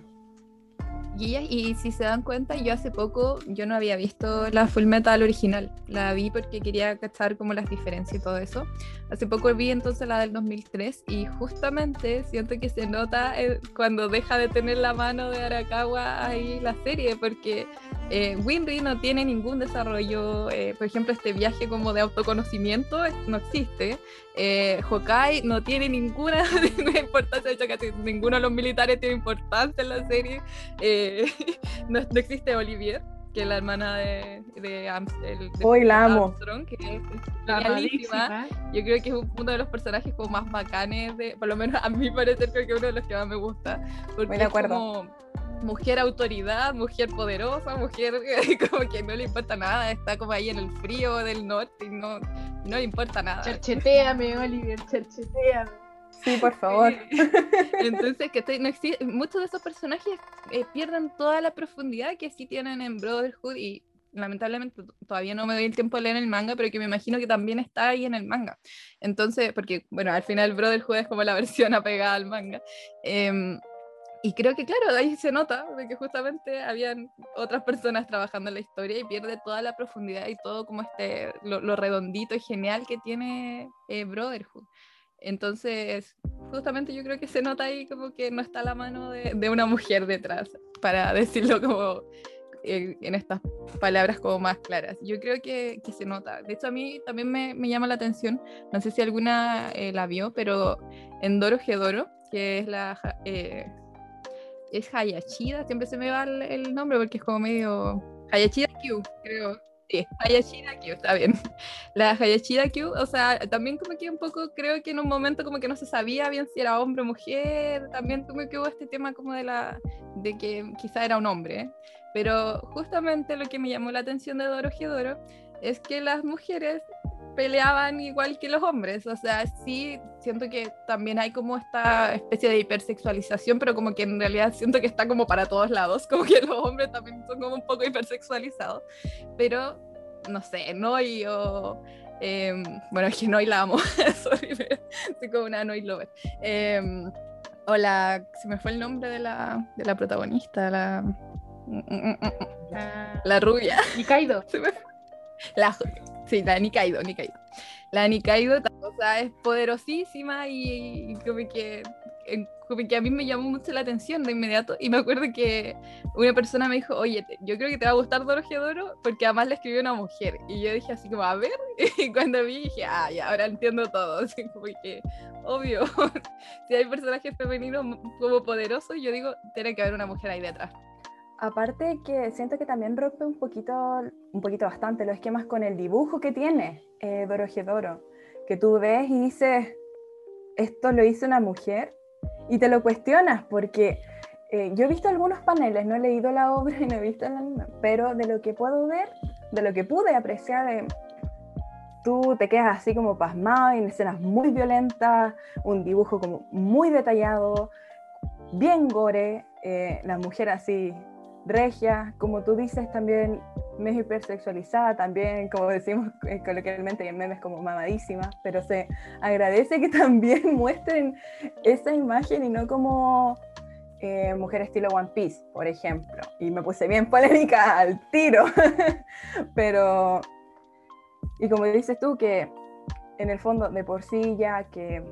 y si se dan cuenta, yo hace poco, yo no había visto la Full Metal original, la vi porque quería cachar como las diferencias y todo eso. Hace poco vi entonces la del 2003 y justamente siento que se nota eh, cuando deja de tener la mano de Arakawa ahí la serie, porque eh, Winry no tiene ningún desarrollo, eh, por ejemplo, este viaje como de autoconocimiento no existe. Eh, Hokai no tiene ninguna, importancia, de hecho casi ninguno de los militares tiene importancia en la serie. Eh, no, existe Olivier, que es la hermana de, de, Amstel, de Hoy la amo. Armstrong, que es genialísima. Yo creo que es uno de los personajes como más bacanes, de, por lo menos a mi parecer creo que es uno de los que más me gusta. Porque de acuerdo. Es como, mujer autoridad, mujer poderosa, mujer como que no le importa nada, está como ahí en el frío del norte y no, no le importa nada. Chercheteame, Oliver, chercheteame. Sí, por favor. Entonces, que no existe, muchos de esos personajes eh, pierden toda la profundidad que sí tienen en Brotherhood y lamentablemente todavía no me doy el tiempo de leer el manga, pero que me imagino que también está ahí en el manga. Entonces, porque, bueno, al final Brotherhood es como la versión apegada al manga. Eh, y creo que, claro, ahí se nota de que justamente habían otras personas trabajando en la historia y pierde toda la profundidad y todo como este, lo, lo redondito y genial que tiene eh, Brotherhood. Entonces, justamente yo creo que se nota ahí como que no está la mano de, de una mujer detrás, para decirlo como en estas palabras como más claras. Yo creo que, que, se nota. De hecho, a mí también me, me llama la atención, no sé si alguna eh, la vio, pero en Doro Gedoro, que es la eh, es Hayashida, siempre se me va el, el, nombre porque es como medio Hayashida Q, creo. Sí, Hayashida Q, está bien. La Hayashida Q, o sea, también como que un poco creo que en un momento como que no se sabía bien si era hombre o mujer, también como que hubo este tema como de la de que quizá era un hombre, ¿eh? pero justamente lo que me llamó la atención de Doro Gedoro es que las mujeres peleaban igual que los hombres, o sea, sí siento que también hay como esta especie de hipersexualización, pero como que en realidad siento que está como para todos lados, como que los hombres también son como un poco hipersexualizados, pero no sé, Noi o... Eh, bueno, es que Noi la amo, sorry, soy como una Noi lover. Eh, o la, se me fue el nombre de la, de la protagonista, la... La rubia. Nikaido. Se me fue. La, Sí, la Nikaido, Nikaido. la Nikaido, o sea, es poderosísima y, como que como que a mí me llamó mucho la atención de inmediato. Y me acuerdo que una persona me dijo, oye, yo creo que te va a gustar Dorohedoro porque además le escribió una mujer. Y yo dije así como, a ver, y cuando vi dije, ah, ya, ahora entiendo todo, así como que, obvio, si hay personajes femeninos como poderosos, yo digo, tiene que haber una mujer ahí detrás. Aparte que siento que también rompe un poquito, un poquito bastante los esquemas con el dibujo que tiene eh, Dorohedoro, que tú ves y dices, esto lo hizo una mujer y te lo cuestionas porque eh, yo he visto algunos paneles, no he leído la obra y no he visto anime, pero de lo que puedo ver, de lo que pude apreciar, de, tú te quedas así como pasmado en escenas muy violentas, un dibujo como muy detallado, bien gore, eh, la mujer así regia, como tú dices también, me hipersexualizada, también como decimos eh, coloquialmente en memes como mamadísima, pero se agradece que también muestren esa imagen y no como eh, mujer estilo One Piece, por ejemplo. Y me puse bien polémica al tiro, pero, y como dices tú, que en el fondo de por sí ya que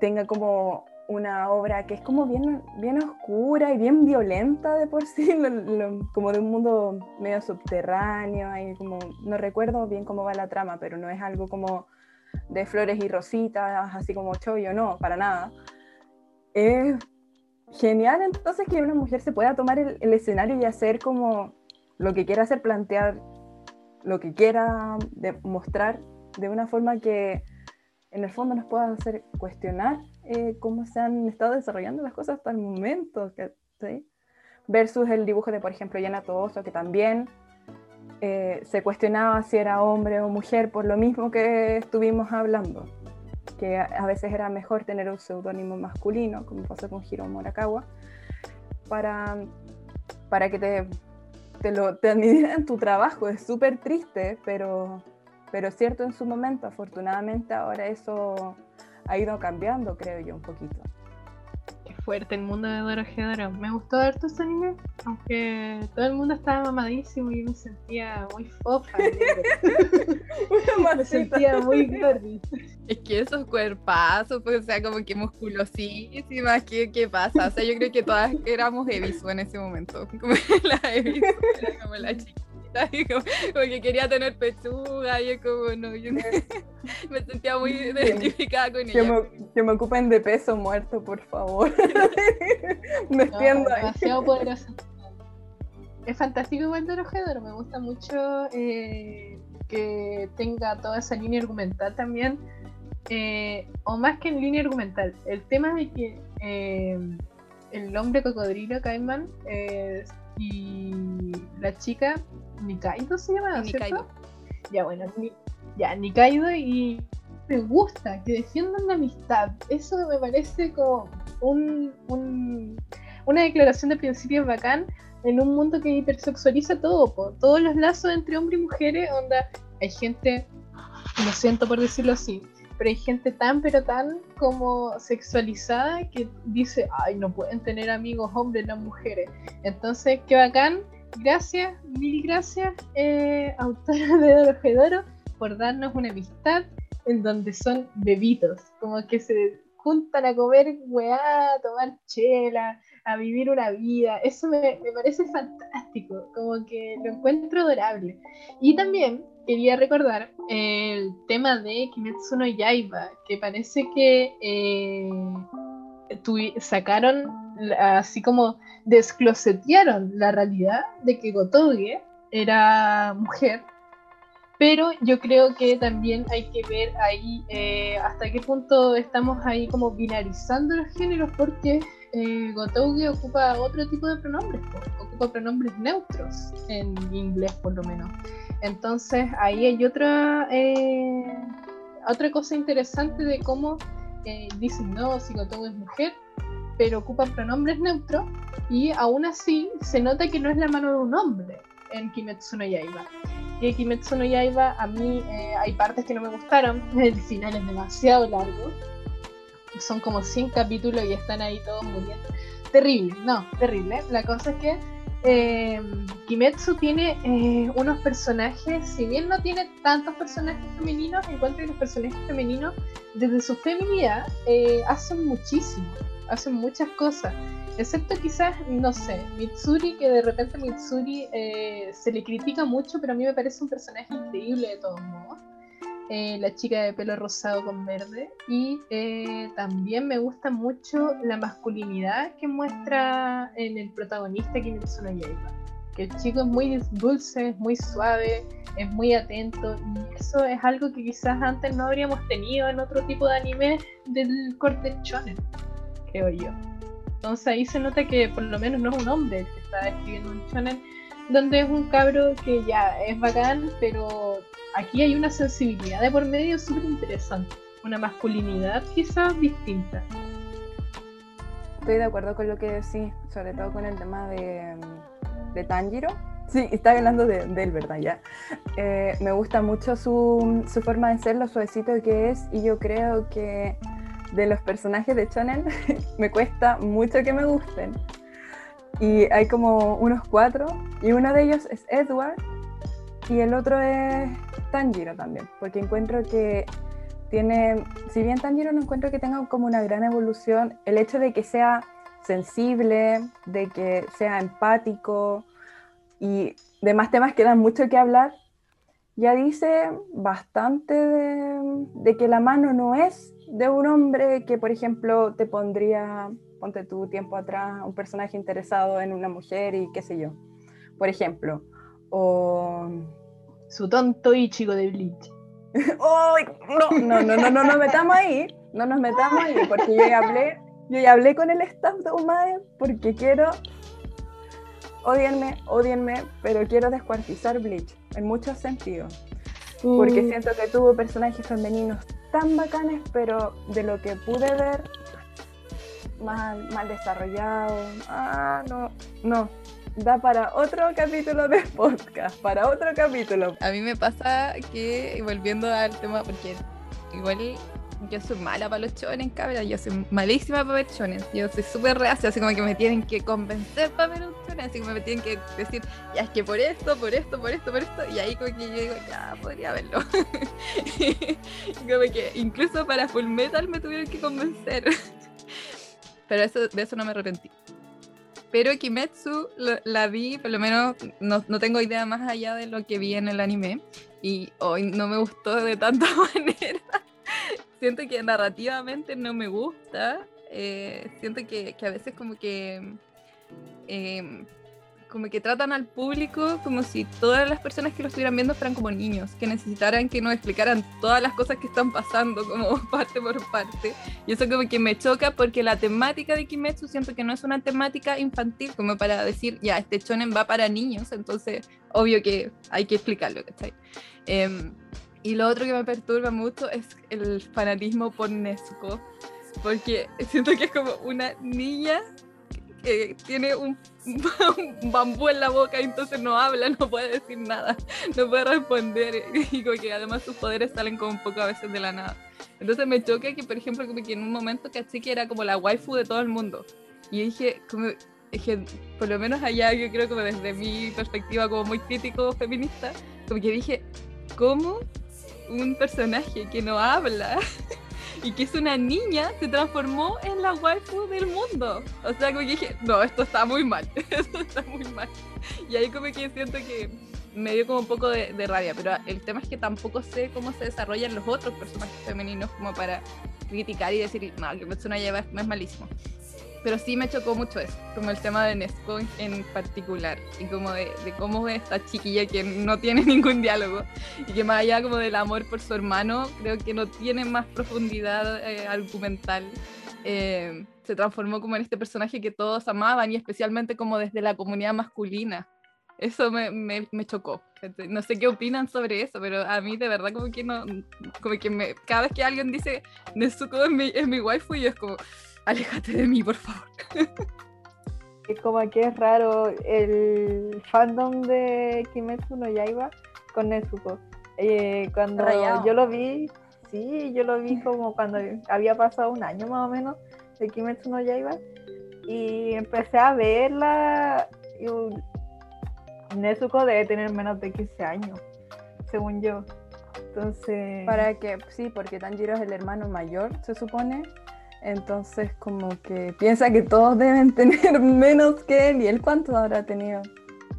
tenga como una obra que es como bien, bien oscura y bien violenta de por sí, como de un mundo medio subterráneo, ahí como, no recuerdo bien cómo va la trama, pero no es algo como de flores y rositas, así como chollo, no, para nada. Es genial entonces que una mujer se pueda tomar el escenario y hacer como lo que quiera hacer, plantear lo que quiera mostrar de una forma que en el fondo nos pueda hacer cuestionar eh, cómo se han estado desarrollando las cosas hasta el momento, ¿sí? versus el dibujo de, por ejemplo, Yana Toboso, que también eh, se cuestionaba si era hombre o mujer por lo mismo que estuvimos hablando, que a, veces era mejor tener un seudónimo masculino, como pasó con Hiro Morakawa, para, para que te, te, lo, te admitieran tu trabajo. Es súper triste, pero, pero cierto en su momento. Afortunadamente ahora eso ha ido cambiando, creo yo, un poquito. Qué fuerte el mundo de Dorohedoro. Me gustó ver tus anime, aunque todo el mundo estaba mamadísimo y yo me sentía muy fofa. me sentía muy gordita. Es que esos cuerpazos, pues, o sea, como que musculosísimas, ¿qué, ¿qué pasa? O sea, yo creo que todas éramos Evisu en ese momento. Como la Evisu, como la chica. porque quería tener pechuga y es como, no, yo me sentía muy identificada con que ella. Me, que me ocupen de peso muerto, por favor. me extiendo no, demasiado poderoso. Es fantástico igual de Hedor, me gusta mucho eh, que tenga toda esa línea argumental también, eh, o más que en línea argumental, el tema de que eh, el hombre cocodrilo Caimán y la chica Nikaido se llama, Nikaido. Ya bueno, ya Nikaido y me gusta que defiendan la amistad. Eso me parece como un, una declaración de principios bacán en un mundo que hipersexualiza todo, todos los lazos entre hombres y mujeres, onda, hay gente, lo siento por decirlo así, pero hay gente tan pero tan como sexualizada que dice, ay, no pueden tener amigos hombres, no mujeres. Entonces, qué bacán gracias, mil gracias, eh, autora de Doro por darnos una amistad en donde son bebitos, como que se juntan a comer weá, a tomar chela, a vivir una vida. Eso me, parece fantástico, como que lo encuentro adorable. Y también quería recordar el tema de Kimetsu no Yaiba, que parece que eh, sacaron así como desclosetearon la realidad de que Gotoge era mujer, pero yo creo que también hay que ver ahí eh, hasta qué punto estamos ahí como binarizando los géneros, porque eh, Gotouge ocupa otro tipo de pronombres, ocupa pronombres neutros en inglés por lo menos. Entonces ahí hay otra, eh, otra cosa interesante de cómo eh, dicen no, si Gotouge es mujer, pero ocupa pronombres neutros y aún así se nota que no es la mano de un hombre en Kimetsu no Yaiba. Y en Kimetsu no Yaiba a mí eh, hay partes que no me gustaron, el final es demasiado largo, son como 100 capítulos y están ahí todos muriendo. Terrible, no, terrible. La cosa es que eh, Kimetsu tiene eh, unos personajes, si bien no tiene tantos personajes femeninos, encuentro que los personajes femeninos, desde su feminidad, eh, hacen muchísimo, hacen muchas cosas. Excepto quizás, no sé, Mitsuri, que de repente Mitsuri eh, se le critica mucho, pero a mí me parece un personaje increíble de todos modos. Eh, la chica de pelo rosado con verde. Y eh, también me gusta mucho la masculinidad que muestra en el protagonista Kimetsu no Yaiba. Que el chico es muy dulce, es muy suave, es muy atento. Y eso es algo que quizás antes no habríamos tenido en otro tipo de anime del corte shonen, creo yo. Entonces ahí se nota que por lo menos no es un hombre el que está escribiendo un shonen, donde es un cabro que ya es bacán, pero aquí hay una sensibilidad de por medio súper interesante, una masculinidad quizás distinta. Estoy de acuerdo con lo que decís, sobre todo con el tema de, de Tanjiro. Sí, está hablando de, de él, ¿verdad? Ya. Eh, me gusta mucho su, su forma de ser, lo suavecito que es, y yo creo que de los personajes de Shonen me cuesta mucho que me gusten. Y hay como unos cuatro, y uno de ellos es Edward, y el otro es Tanjiro también, porque encuentro que tiene, si bien Tanjiro no encuentro que tenga como una gran evolución, el hecho de que sea sensible, de que sea empático y demás temas que dan mucho que hablar, ya dice bastante de, de que la mano no es de un hombre que, por ejemplo, te pondría, ponte tu tiempo atrás, un personaje interesado en una mujer y qué sé yo. Por ejemplo, o Su tonto Ichigo de Bleach. ¡Ay! No, no, no, no, no nos metamos ahí. No nos metamos ahí, porque yo ya hablé, yo ya hablé con el staff de UMAE porque quiero. Odienme, odienme, pero quiero descuartizar Bleach en muchos sentidos. Porque Mm, siento que tuvo personajes femeninos tan bacanes, pero de lo que pude ver, mal, mal desarrollado. Ah, no, no. Da para otro capítulo de podcast, para otro capítulo. A mí me pasa que, volviendo al tema, porque igual yo soy mala para los chones, cabra, yo soy malísima para ver chones. Yo soy súper reacia, así como que me tienen que convencer para ver un chones, así como me tienen que decir, ya es que por esto, por esto, por esto, por esto, y ahí como que yo digo, ya podría verlo. como que incluso para Full Metal me tuvieron que convencer. Pero eso, de eso no me arrepentí. Pero Kimetsu la vi, por lo menos no, no tengo idea más allá de lo que vi en el anime. Y hoy no me gustó de tanta manera. Siento que narrativamente no me gusta. eh, siento que, que a veces como que... em, como que tratan al público como si todas las personas que lo estuvieran viendo fueran como niños, que necesitaran que nos explicaran todas las cosas que están pasando como parte por parte. Y eso como que me choca porque la temática de Kimetsu siento que no es una temática infantil, como para decir, ya, este shonen va para niños, entonces obvio que hay que explicarlo, ¿cachai? Em, y lo otro que me perturba mucho es el fanatismo por Nezuko, porque siento que es como una niña que tiene un, un bambú en la boca y entonces no habla, no puede decir nada, no puede responder y como que además sus poderes salen como un poco a veces de la nada. Entonces me choca que, por ejemplo, como que en un momento caché que era como la waifu de todo el mundo. Y dije, como, dije, por lo menos allá, yo creo como desde mi perspectiva como muy crítico feminista, como que dije, ¿cómo un personaje que no habla y que es una niña se transformó en la waifu del mundo? O sea, como que dije, no, esto está muy mal, esto está muy mal. Y ahí como que siento que me dio como un poco de, rabia, pero el tema es que tampoco sé cómo se desarrollan los otros personajes femeninos como para criticar y decir, no, que no lleva es malísimo. Pero sí me chocó mucho eso, como el tema de Nesco en- particular, y como de, de cómo es esta chiquilla que no tiene ningún diálogo, y que más allá como del amor por su hermano, creo que no tiene más profundidad eh, argumental. eh, se transformó como en este personaje que todos amaban, y especialmente como desde la comunidad masculina. Eso me, me, me chocó. No sé qué opinan sobre eso, pero a mí de verdad como que no, como que me, cada vez que alguien dice Nezuko es mi, es mi waifu, yo es como, aléjate de mí, por favor. Es como que es raro el fandom de Kimetsu no Yaiba con Nezuko. Eh, cuando Rayado. yo lo vi, sí, yo lo vi como cuando había pasado un año más o menos de Kimetsu no Yaiba y empecé a verla y Nezuko debe tener menos de 15 años, según yo. Entonces. Para que, sí, porque Tanjiro es el hermano mayor, se supone. Entonces, como que piensa que todos deben tener menos que él. ¿Y él cuánto habrá tenido?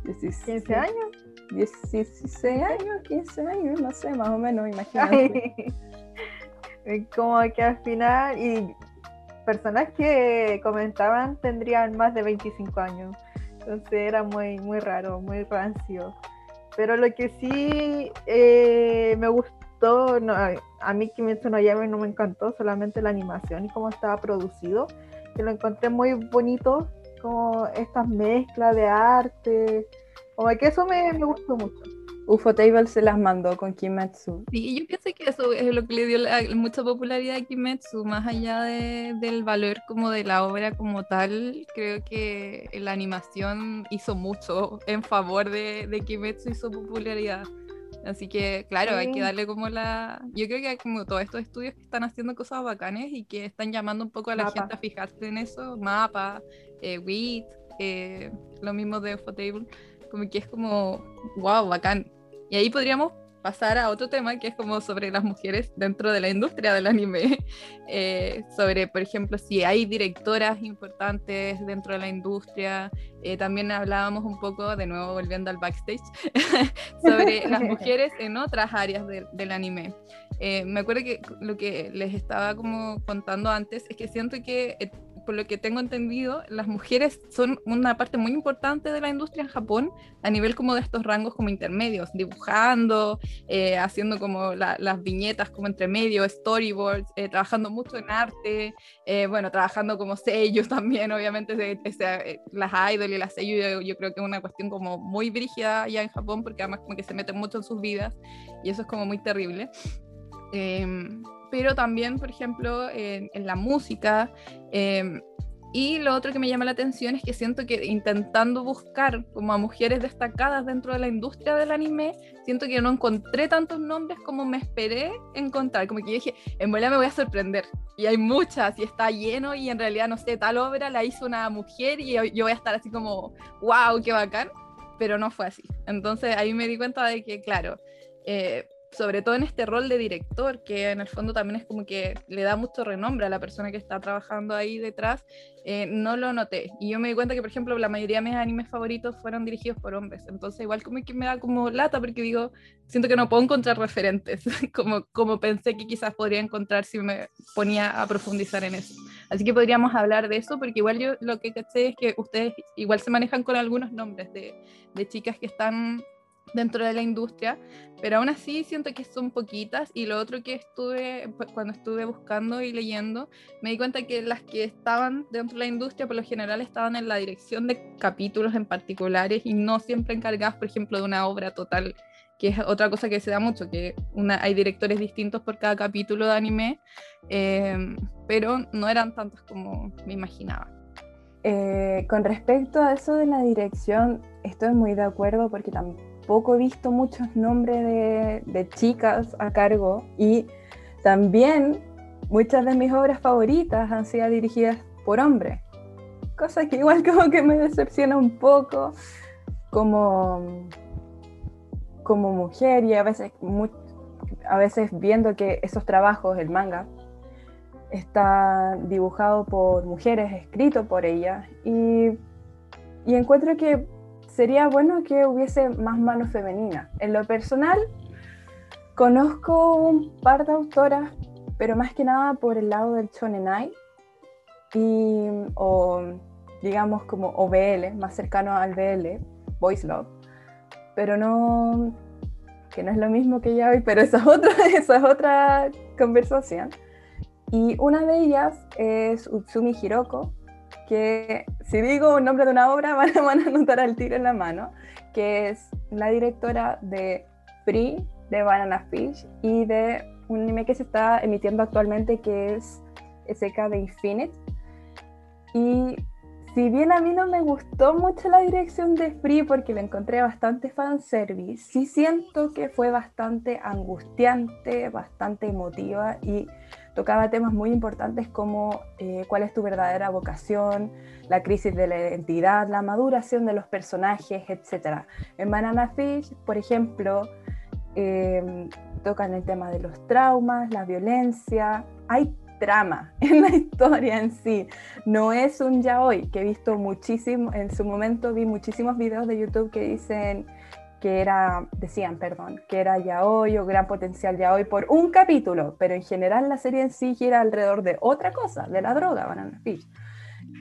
15 años. 16 años, 15 años, no sé, más o menos, imagínate. como que al final, y personas que comentaban tendrían más de 25 años. Entonces era muy, muy raro, muy rancio. Pero lo que sí eh, me gustó, no, a mí Kimetsu no Yaiba no me encantó, solamente la animación y cómo estaba producido, que lo encontré muy bonito, como estas mezclas de arte, como que eso me, me gustó mucho. Ufotable se las mandó con Kimetsu. Sí, yo pienso que eso es lo que le dio mucha popularidad a Kimetsu, más allá de, del valor como de la obra como tal, creo que la animación hizo mucho en favor de, de Kimetsu y su popularidad. Así que, claro, hay que darle como la... Yo creo que hay como todos estos estudios que están haciendo cosas bacanes y que están llamando un poco a la gente a fijarse en eso, Mapa, eh, WIT, eh, lo mismo de Ufotable, como que es como, wow, bacán. Y ahí podríamos pasar a otro tema que es como sobre las mujeres dentro de la industria del anime, eh, sobre, por ejemplo, si hay directoras importantes dentro de la industria. Eh, también hablábamos un poco, de nuevo volviendo al backstage, sobre las mujeres en otras áreas del anime. Eh, me acuerdo que lo que les estaba como contando antes es que siento que por lo que tengo entendido, las mujeres son una parte muy importante de la industria en Japón a nivel como de estos rangos como intermedios, dibujando, eh, haciendo como las viñetas como entre medio, storyboards, eh, trabajando mucho en arte, eh, bueno, trabajando como sellos también, obviamente las idols y las sellos yo, creo que es una cuestión como muy brígida ya en Japón porque además como que se meten mucho en sus vidas y eso es como muy terrible. Pero también, por ejemplo, en, la música. Em, y lo otro que me llama la atención es que siento que intentando buscar como a mujeres destacadas dentro de la industria del anime, siento que no encontré tantos nombres como me esperé encontrar. Como que dije, en realidad me voy a sorprender. Y hay muchas y está lleno y en realidad, no sé, tal obra la hizo una mujer y yo voy a estar así como, wow, qué bacán. Pero no fue así. Entonces ahí me di cuenta de que, claro, eh, sobre todo en este rol de director, que en el fondo también es como que le da mucho renombre a la persona que está trabajando ahí detrás, eh, no lo noté. Y yo me di cuenta que, por ejemplo, la mayoría de mis animes favoritos fueron dirigidos por hombres. Entonces, igual como que me da como lata porque digo, siento que no puedo encontrar referentes, como, como pensé que quizás podría encontrar si me ponía a profundizar en eso. Así que podríamos hablar de eso, porque igual yo lo que sé es que ustedes igual se manejan con algunos nombres de, de chicas que están dentro de la industria, pero aún así siento que son poquitas y lo otro que estuve, cuando estuve buscando y leyendo, me di cuenta que las que estaban dentro de la industria por lo general estaban en la dirección de capítulos en particulares y no siempre encargadas, por ejemplo, de una obra total, que es otra cosa que se da mucho, que una, hay directores distintos por cada capítulo de anime, eh, pero no eran tantos como me imaginaba. Eh, con respecto a eso de la dirección, estoy muy de acuerdo porque también poco he visto muchos nombres de, chicas a cargo y también muchas de mis obras favoritas han sido dirigidas por hombres, cosa que igual como que me decepciona un poco como, como mujer y a veces, a veces viendo que esos trabajos, el manga, está dibujado por mujeres, escrito por ellas y, y encuentro que sería bueno que hubiese más mano femenina. En lo personal, conozco un par de autoras, pero más que nada por el lado del shonenai y o digamos como OBL, más cercano al BL, Voice Love, pero no que no es lo mismo que ya hoy, pero esa es otra, esa es otra conversación. Y una de ellas es Utsumi Hiroko, que si digo un nombre de una obra van, a anotar al tiro en la mano, que es la directora de Free, de Banana Fish y de un anime que se está emitiendo actualmente que es SK de Infinite. Y si bien a mí no me gustó mucho la dirección de Free porque la encontré bastante fanservice, sí siento que fue bastante angustiante, bastante emotiva y tocaba temas muy importantes como eh, cuál es tu verdadera vocación, la crisis de la identidad, la maduración de los personajes, etc. En Banana Fish, por ejemplo, eh, tocan el tema de los traumas, la violencia, hay trama en la historia en sí. No es un ya hoy, que he visto muchísimo, en su momento vi muchísimos videos de YouTube que dicen que era, decían, perdón, que era ya hoy o gran potencial ya hoy por un capítulo, pero en general la serie en sí gira alrededor de otra cosa, de la droga, Banana Fish,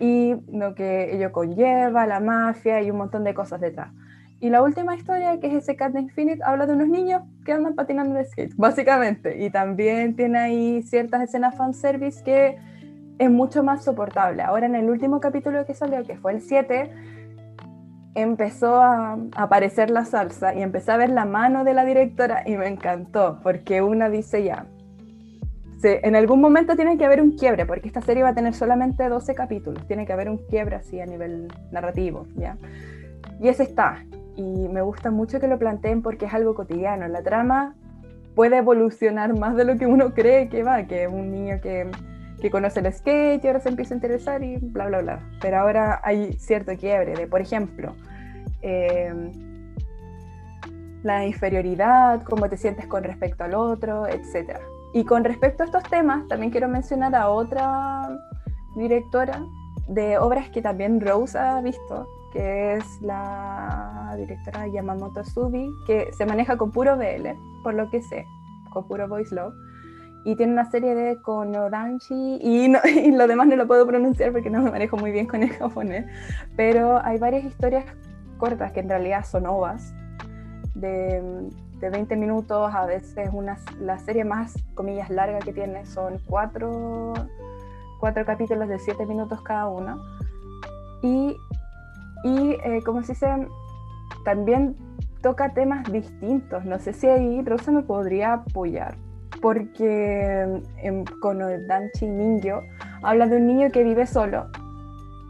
y lo que ello conlleva, la mafia y un montón de cosas detrás. Y la última historia, que es ese Cat Infinite, habla de unos niños que andan patinando en skate, básicamente. Y también tiene ahí ciertas escenas fanservice que es mucho más soportable. Ahora en el último capítulo que salió, que fue el 7, empezó a aparecer la salsa y empecé a ver la mano de la directora y me encantó, porque una dice ya, en algún momento tiene que haber un quiebre, porque esta serie va a tener solamente 12 capítulos, tiene que haber un quiebre así a nivel narrativo, ¿ya? Y ese está, y me gusta mucho que lo planteen porque es algo cotidiano, la trama puede evolucionar más de lo que uno cree que va, que un niño que que conoce el skate y ahora se empieza a interesar y bla, bla, bla. Pero ahora hay cierto quiebre de, por ejemplo, eh, la inferioridad, cómo te sientes con respecto al otro, etc. Y con respecto a estos temas, también quiero mencionar a otra directora de obras que también Rose ha visto, que es la directora Yamamoto Subi, que se maneja con puro BL, por lo que sé, con puro voice love y tiene una serie de Konodanshi y, y, lo demás no lo puedo pronunciar porque no me manejo muy bien con el japonés, pero hay varias historias cortas que en realidad son ovas de, de 20 minutos, a veces una, la serie más, comillas, larga que tiene son cuatro, cuatro capítulos de 7 minutos cada uno. Y, y eh, como se dice, también toca temas distintos, no sé si ahí Rosa me podría apoyar porque en, con Danchi Ningyo habla de un niño que vive solo,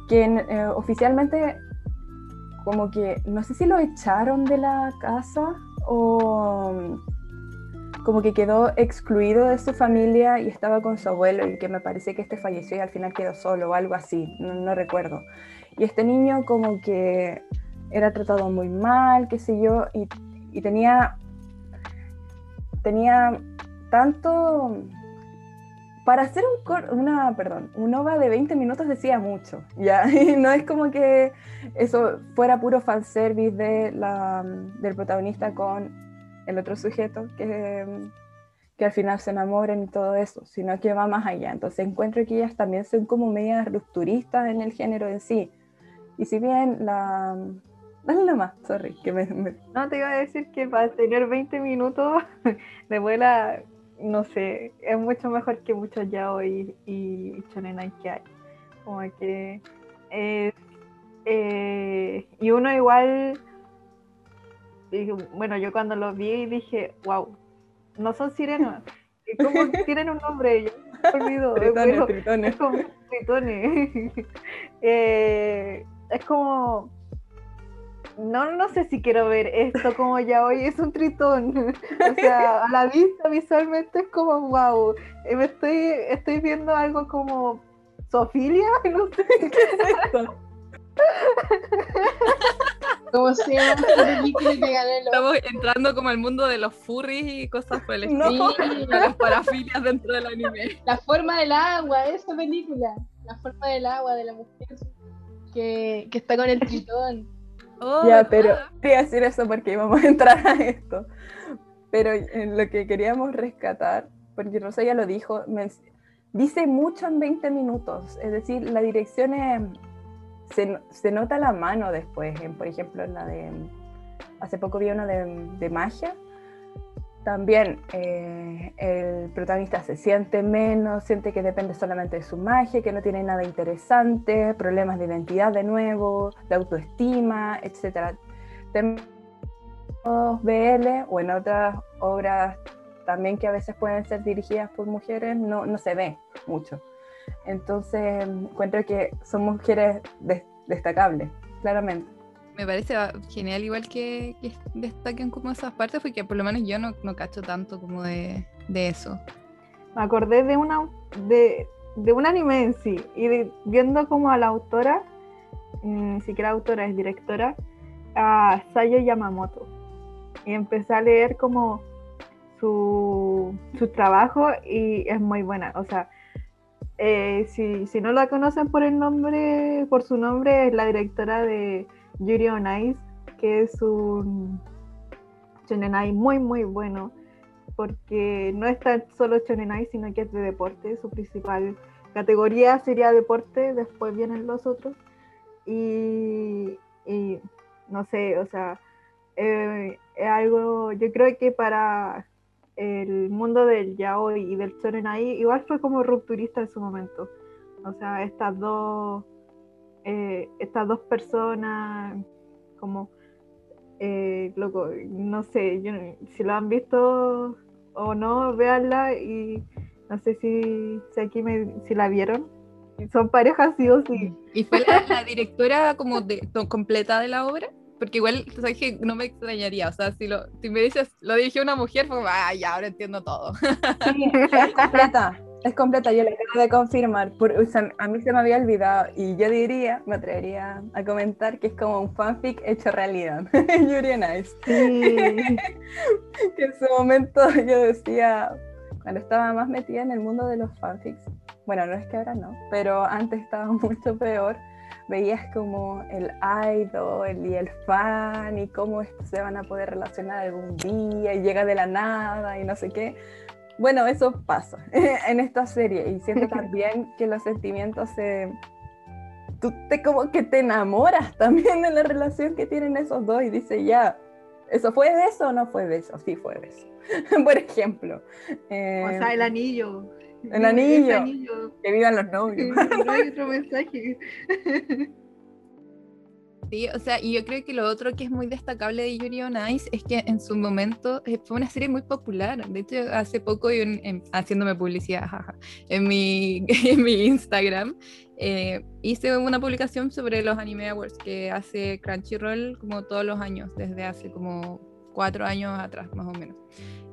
que eh, oficialmente como que no sé si lo echaron de la casa o como que quedó excluido de su familia y estaba con su abuelo y que me parece que este falleció y al final quedó solo o algo así, no, no recuerdo. Y este niño como que era tratado muy mal, qué sé yo, y, y tenía, tenía tanto para hacer un una, perdón, un OVA de 20 minutos decía mucho, ¿ya? Y no es como que eso fuera puro fanservice de la, del protagonista con el otro sujeto que, que al final se enamoren y todo eso, sino que va más allá. Entonces encuentro que ellas también son como medias rupturistas en el género en sí. Y si bien la... Dale nomás, sorry, que me, No, te iba a decir que para tener 20 minutos de vuela no sé, es mucho mejor que muchos ya hoy y Shonen que hay. Como que es, eh, y uno igual, bueno, yo cuando lo vi dije, wow, no son sirenas, como tienen un nombre ellos, olvido, tritones, tritones. Es como tritones. eh, es como no, no sé si quiero ver esto como ya hoy es un tritón. O sea, a la vista visualmente es como wow. Eh, me estoy, estoy viendo algo como Sofilia, no sé qué es esto. Como si Estamos entrando como al mundo de los furries y cosas por el estilo. Las parafilias dentro del anime. La forma del agua, esa película. La forma del agua de la mujer que, que está con el tritón. Oh, ya, pero quería decir eso porque íbamos a entrar a esto. Pero en lo que queríamos rescatar, porque Rosa ya lo dijo, dice mucho en 20 minutos. Es decir, la dirección es, se, se, nota la mano después. En, por ejemplo, en la de. Hace poco vi una de, de magia también eh, el protagonista se siente menos, siente que depende solamente de su magia, que no tiene nada interesante, problemas de identidad de nuevo, de autoestima, etc. Tenemos BL o en otras obras también que a veces pueden ser dirigidas por mujeres, no, no se ve mucho. Entonces encuentro que son mujeres destacables, claramente me parece genial igual que, destaquen como esas partes, porque por lo menos yo no, no cacho tanto como de, de, eso. me acordé de una de, de un anime en sí y viendo como a la autora, mm, ni siquiera autora, es directora, a Sayo Yamamoto. Y empecé a leer como su, su trabajo y es muy buena. O sea, eh, si, si no la conocen por el nombre, por su nombre, es la directora de Yuri on que es un shonenai muy muy bueno, porque no es solo shonenai, sino que es de deporte, su principal categoría sería deporte, después vienen los otros, y, y no sé, o sea, eh, es algo, yo creo que para el mundo del yaoi y del shonenai igual fue como rupturista en su momento, o sea, estas dos, eh, estas dos personas como eh, loco, no sé, yo, si lo han visto o no, véanla y no sé si, si aquí me, si la vieron. Son parejas sí o sí. ¿Y fue la, la directora como de, completa de la obra? Porque igual, tú sabes que no me extrañaría, o sea, si, lo, si me dices, lo dirigió una mujer, ah, ya, ahora entiendo todo. Sí, completa. Es completa, yo la acabo de confirmar. Por, o sea, a mí se me había olvidado y yo diría, me atrevería a comentar que es como un fanfic hecho realidad. Yuri on Ice. Sí. que en su momento yo decía, cuando estaba más metida en el mundo de los fanfics, bueno, no es que ahora no, pero antes estaba mucho peor, veías como el idol y el fan y cómo se van a poder relacionar algún día y llega de la nada y no sé qué. Bueno, eso pasa en esta serie y siento también que los sentimientos se... Tú te como que te enamoras también de la relación que tienen esos dos y dices, ya, ¿Eso fue de eso o no fue de eso? Sí, fue de eso. Por ejemplo. eh, O sea, el anillo. El anillo. Anillo. que vivan los novios. No hay otro mensaje. Sí, o sea, y yo creo que lo otro que es muy destacable de Yuri on Ice es que en su momento eh, fue una serie muy popular. De hecho, hace poco, yo en- haciéndome publicidad jaja, en, mi, en mi Instagram, eh, hice una publicación sobre los Anime Awards que hace Crunchyroll como todos los años, desde hace como cuatro años atrás, más o menos.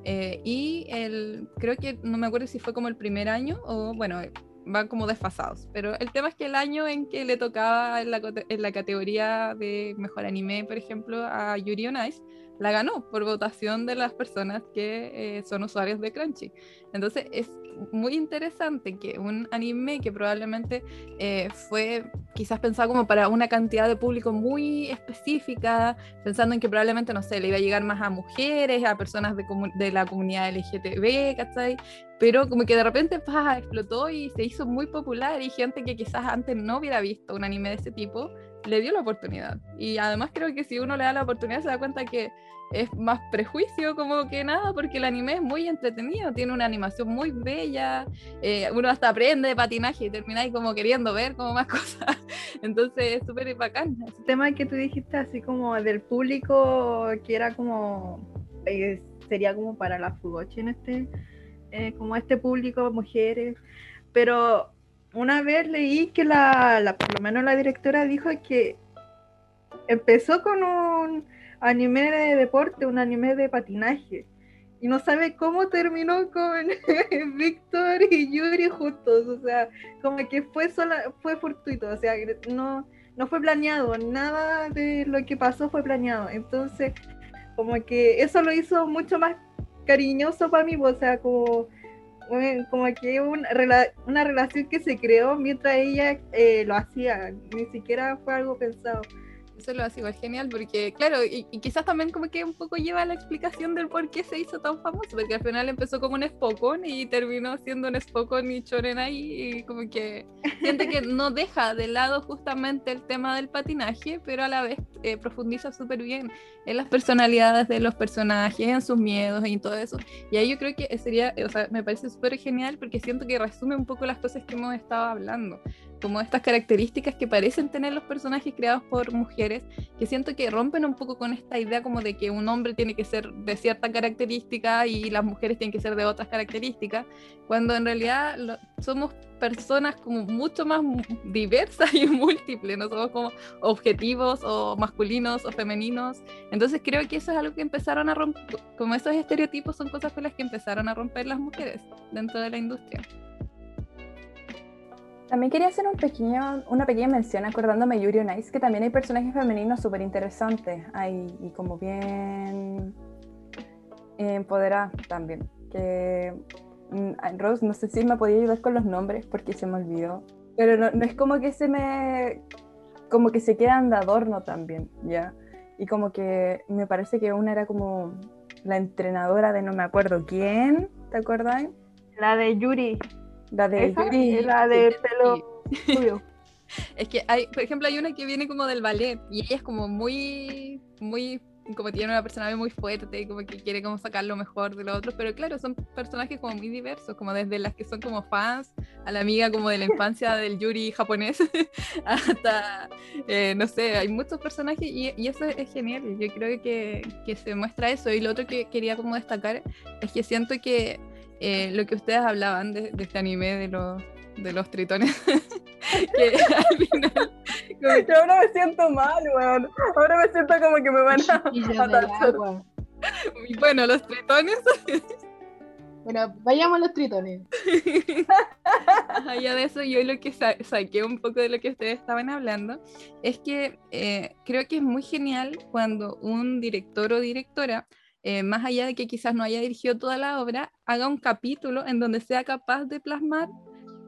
Eh, y el, creo que no me acuerdo si fue como el primer año o bueno, van como desfasados. Pero el tema es que el año en que le tocaba en la, en la categoría de mejor anime, por ejemplo, a Yuri on Ice, la ganó por votación de las personas que eh, son usuarios de Crunchy. Entonces es muy interesante que un anime que probablemente eh, fue quizás pensado como para una cantidad de público muy específica, pensando en que probablemente, no sé, le iba a llegar más a mujeres, a personas de, de la comunidad LGTB, ¿cachai? Pero como que de repente explotó y se hizo muy popular y gente que quizás antes no hubiera visto un anime de ese tipo, le dio la oportunidad. Y además creo que si uno le da la oportunidad se da cuenta que es más prejuicio como que nada, porque el anime es muy entretenido, tiene una animación muy bella, eh, uno hasta aprende de patinaje y termina ahí como queriendo ver como más cosas. Entonces es súper bacán. El tema que tú dijiste así como del público que era como eh, sería como para la fugochi en este eh, como este público mujeres pero una vez leí que la, la por lo menos la directora dijo que empezó con un anime de deporte un anime de patinaje. Y no sabe cómo terminó con Víctor y Yuri juntos. O sea como que fue sola fue fortuito. O sea no no fue planeado, nada de lo que pasó fue planeado. Entonces, como que eso lo hizo mucho más cariñoso para mí, o sea, como, eh, como que una relación que se creó mientras ella eh, lo hacía, ni siquiera fue algo pensado. Eso lo hace igual genial porque, claro, y, y quizás también como que un poco lleva la explicación del por qué se hizo tan famoso, porque al final empezó como un Spokon y terminó siendo un Spokon y Chorenai y como que siente que no deja de lado justamente el tema del patinaje, pero a la vez eh, profundiza súper bien en las personalidades de los personajes, en sus miedos y todo eso. Y ahí yo creo que sería, o sea, me parece súper genial porque siento que resume un poco las cosas que hemos estado hablando. Como estas características que parecen tener los personajes creados por mujeres, que siento que rompen un poco con esta idea como de que un hombre tiene que ser de cierta característica y las mujeres tienen que ser de otras características, cuando en realidad somos personas como mucho más diversas y múltiples, no somos como objetivos o masculinos o femeninos. Entonces creo que eso es algo que empezaron a romper, como esos estereotipos son cosas con las que empezaron a romper las mujeres dentro de la industria. También quería hacer un pequeño, una pequeña mención acordándome de Yuri on que también hay personajes femeninos súper interesantes hay, y como bien empoderadas también. Mm, Rose, no sé si me podía ayudar con los nombres porque se me olvidó. Pero no, no, es como que se me. como que se quedan de adorno también, ¿ya? Y como que me parece que una era como la entrenadora de no me acuerdo quién, ¿te acuerdas? La de Yuri. La de Yuri. La de pelo Es que hay, por ejemplo, hay una que viene como del ballet y ella es como muy, muy, como tiene una personalidad muy fuerte y como que quiere como sacar lo mejor de los otros, pero claro, son personajes como muy diversos, como desde las que son como fans, a la amiga como de la infancia del Yuri japonés, hasta, eh, no sé, hay muchos personajes y, y, eso es genial, yo creo que, que se muestra eso. Y lo otro que quería como destacar es que siento que eh, lo que ustedes hablaban de, este anime de los, de los tritones. que al final. Yo ahora me siento mal, weón. Ahora me siento como que me van a matar. Bueno, los tritones. Bueno, vayamos a los tritones. Allá de eso, yo lo que saqué un poco de lo que ustedes estaban hablando es que eh, creo que es muy genial cuando un director o directora eh, más allá de que quizás no haya dirigido toda la obra, haga un capítulo en donde sea capaz de plasmar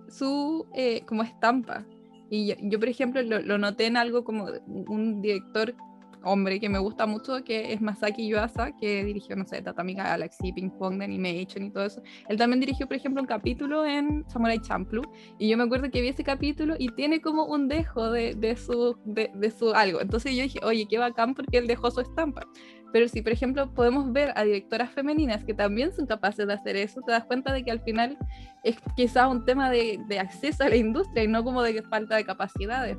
su eh, como estampa. Y yo, por ejemplo, lo, lo, noté en algo como un director hombre que me gusta mucho, que es Masaki Yuasa, que dirigió, no sé, Tatami Galaxy, Ping Pong de Animation y todo eso. Él también dirigió, por ejemplo, un capítulo en Samurai Champloo, y yo me acuerdo que vi ese capítulo y tiene como un dejo de, de su, de, de, su algo. Entonces yo dije, oye, qué bacán porque él dejó su estampa. Pero si, por ejemplo, podemos ver a directoras femeninas que también son capaces de hacer eso, te das cuenta de que al final es quizás un tema de, de acceso a la industria y no como de falta de capacidades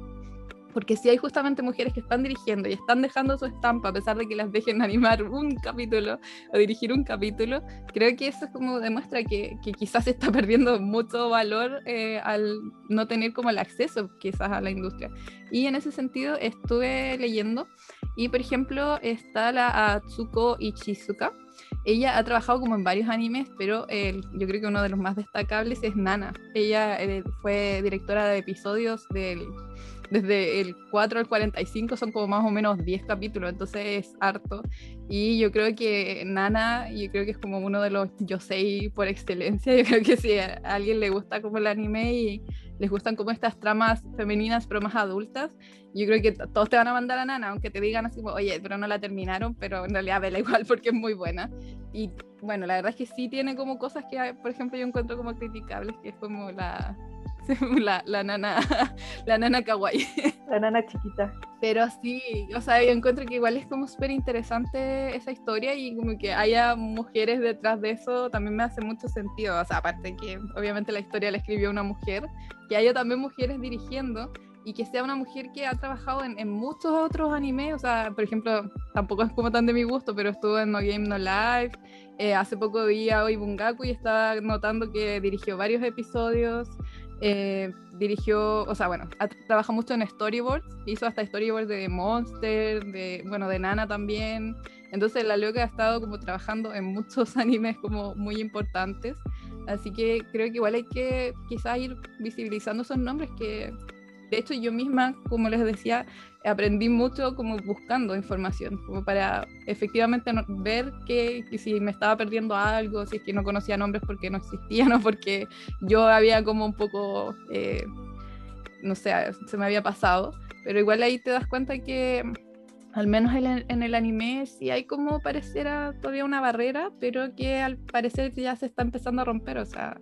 porque si hay justamente mujeres que están dirigiendo y están dejando su estampa a pesar de que las dejen animar un capítulo o dirigir un capítulo, creo que eso es como demuestra que, que quizás se está perdiendo mucho valor eh, al no tener como el acceso quizás a la industria. Y en ese sentido estuve leyendo y por ejemplo está la Atsuko Ichizuka. Ella ha trabajado como en varios animes, pero el, yo creo que uno de los más destacables es Nana. Ella eh, fue directora de episodios del desde el 4 al 45 son como más o menos 10 capítulos, entonces es harto. Y yo creo que Nana, yo creo que es como uno de los Yosei por excelencia. Yo creo que si a alguien le gusta como el anime y les gustan como estas tramas femeninas pero más adultas, yo creo que todos te van a mandar a Nana, aunque te digan así, oye, pero no la terminaron, pero en realidad vela igual porque es muy buena. Y bueno, la verdad es que sí tiene como cosas que, por ejemplo, yo encuentro como criticables, que es como la, la, la, nana, la nana kawaii. La nana chiquita. Pero sí, o sea, yo encuentro que igual es como súper interesante esa historia y como que haya mujeres detrás de eso también me hace mucho sentido. O sea, aparte que obviamente la historia la escribió una mujer, que haya también mujeres dirigiendo y que sea una mujer que ha trabajado en, en, muchos otros animes, o sea, por ejemplo, tampoco es como tan de mi gusto, pero estuvo en No Game No Life, eh, hace poco vi a Oibungaku y estaba notando que dirigió varios episodios, eh, dirigió, o sea, bueno, trabaja mucho en storyboards, hizo hasta storyboards de Monster, de, bueno, de Nana también. Entonces la loca ha estado como trabajando en muchos animes como muy importantes. Así que creo que igual hay que quizás ir visibilizando esos nombres que, de hecho, yo misma, como les decía, aprendí mucho como buscando información, como para efectivamente ver que, si me estaba perdiendo algo, si es que no conocía nombres porque no existían o porque yo había como un poco, eh, no sé, se me había pasado, pero igual ahí te das cuenta que al menos en el anime sí hay como pareciera todavía una barrera, pero que al parecer ya se está empezando a romper, o sea,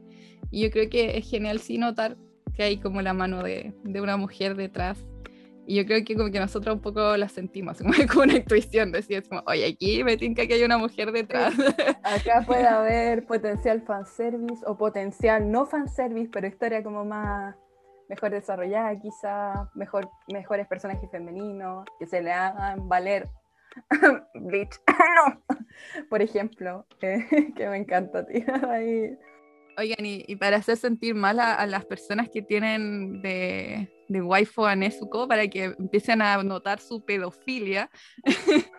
y yo creo que es genial sí notar que hay como la mano de, de una mujer detrás y yo creo que como que nosotros un poco la sentimos, como una intuición, decir, como, oye, aquí me tinca que hay una mujer detrás. Acá puede haber potencial fanservice o potencial no fanservice, pero historia como más, mejor desarrollada, quizá mejor, mejores personajes femeninos, que se le hagan valer. Bleach, no, por ejemplo, eh, que me encanta, tío. Ahí. Oigan, y, y para hacer sentir mal a, a las personas que tienen de, de waifu a Nezuko para que empiecen a notar su pedofilia.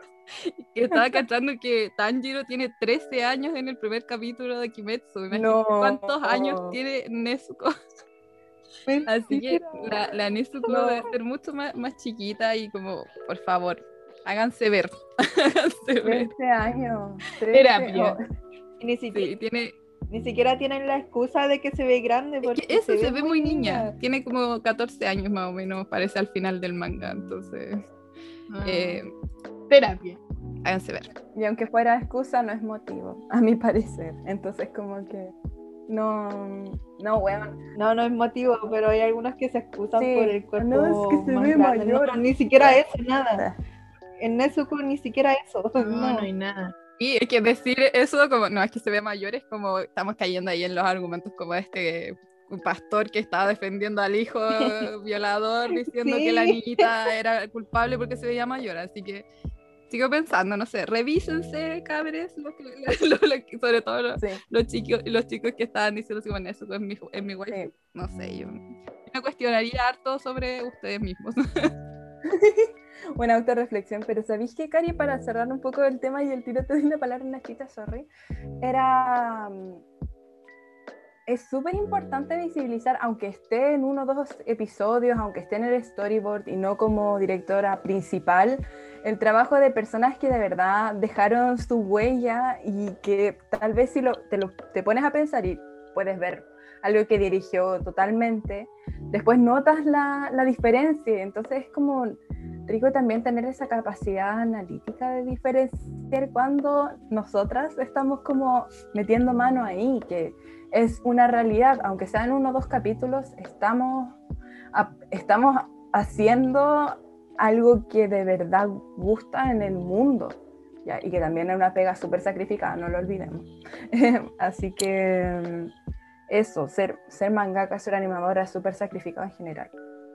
que estaba cachando que Tanjiro tiene 13 años en el primer capítulo de Kimetsu. Imagínate No. cuántos años tiene Nezuko. Así que la, la Nezuko No. debe ser mucho más, más chiquita y como, por favor, háganse ver. háganse ver. 13 años. 13, Terapia. oh, Sí, tiene, ni siquiera tienen la excusa de que se ve grande. es Porque que eso se, ve muy niña. Tiene como 14 años más o menos, parece al final del manga. Entonces, Ah, eh, terapia. háganse ver. Y aunque fuera excusa, no es motivo, a mi parecer. Entonces, como que no, no, weón. No, no es motivo, pero hay algunos que se excusan Sí. por el cuerpo. No, es que se ve mayor. No, ni siquiera eso, nada. En Nezuko ni siquiera eso. No, No, no hay nada. Y es que decir eso como, no es que se ve mayor, es como estamos cayendo ahí en los argumentos como este un pastor que estaba defendiendo al hijo violador diciendo que la Sí. niñita era culpable porque se veía mayor, así que sigo pensando, no sé, revísense, cabres, lo que- sobre todo los, Sí, los chicos, los chicos que estaban diciendo bueno, eso es mi, es mi waifu". sí. no sé, yo me cuestionaría harto sobre ustedes mismos. Buena autorreflexión, pero ¿sabéis que, Cari, para cerrar un poco el tema y el tiro te doy la palabra en Nachita, sorry, era... mm, Es súper importante visibilizar, aunque esté en uno o dos episodios, aunque esté en el storyboard y no como directora principal, el trabajo de personas que de verdad dejaron su huella y que tal vez si lo, te, lo, te pones a pensar y puedes ver algo que dirigió totalmente, después notas la, la diferencia. Entonces es como rico también tener esa capacidad analítica de diferenciar cuando nosotras estamos como metiendo mano ahí, que es una realidad, aunque sea en uno o dos capítulos, estamos, estamos haciendo algo que de verdad gusta en el mundo. Y que también es una pega súper sacrificada, no lo olvidemos. Así que eso, ser, ser mangaka, ser animadora es súper sacrificado en general.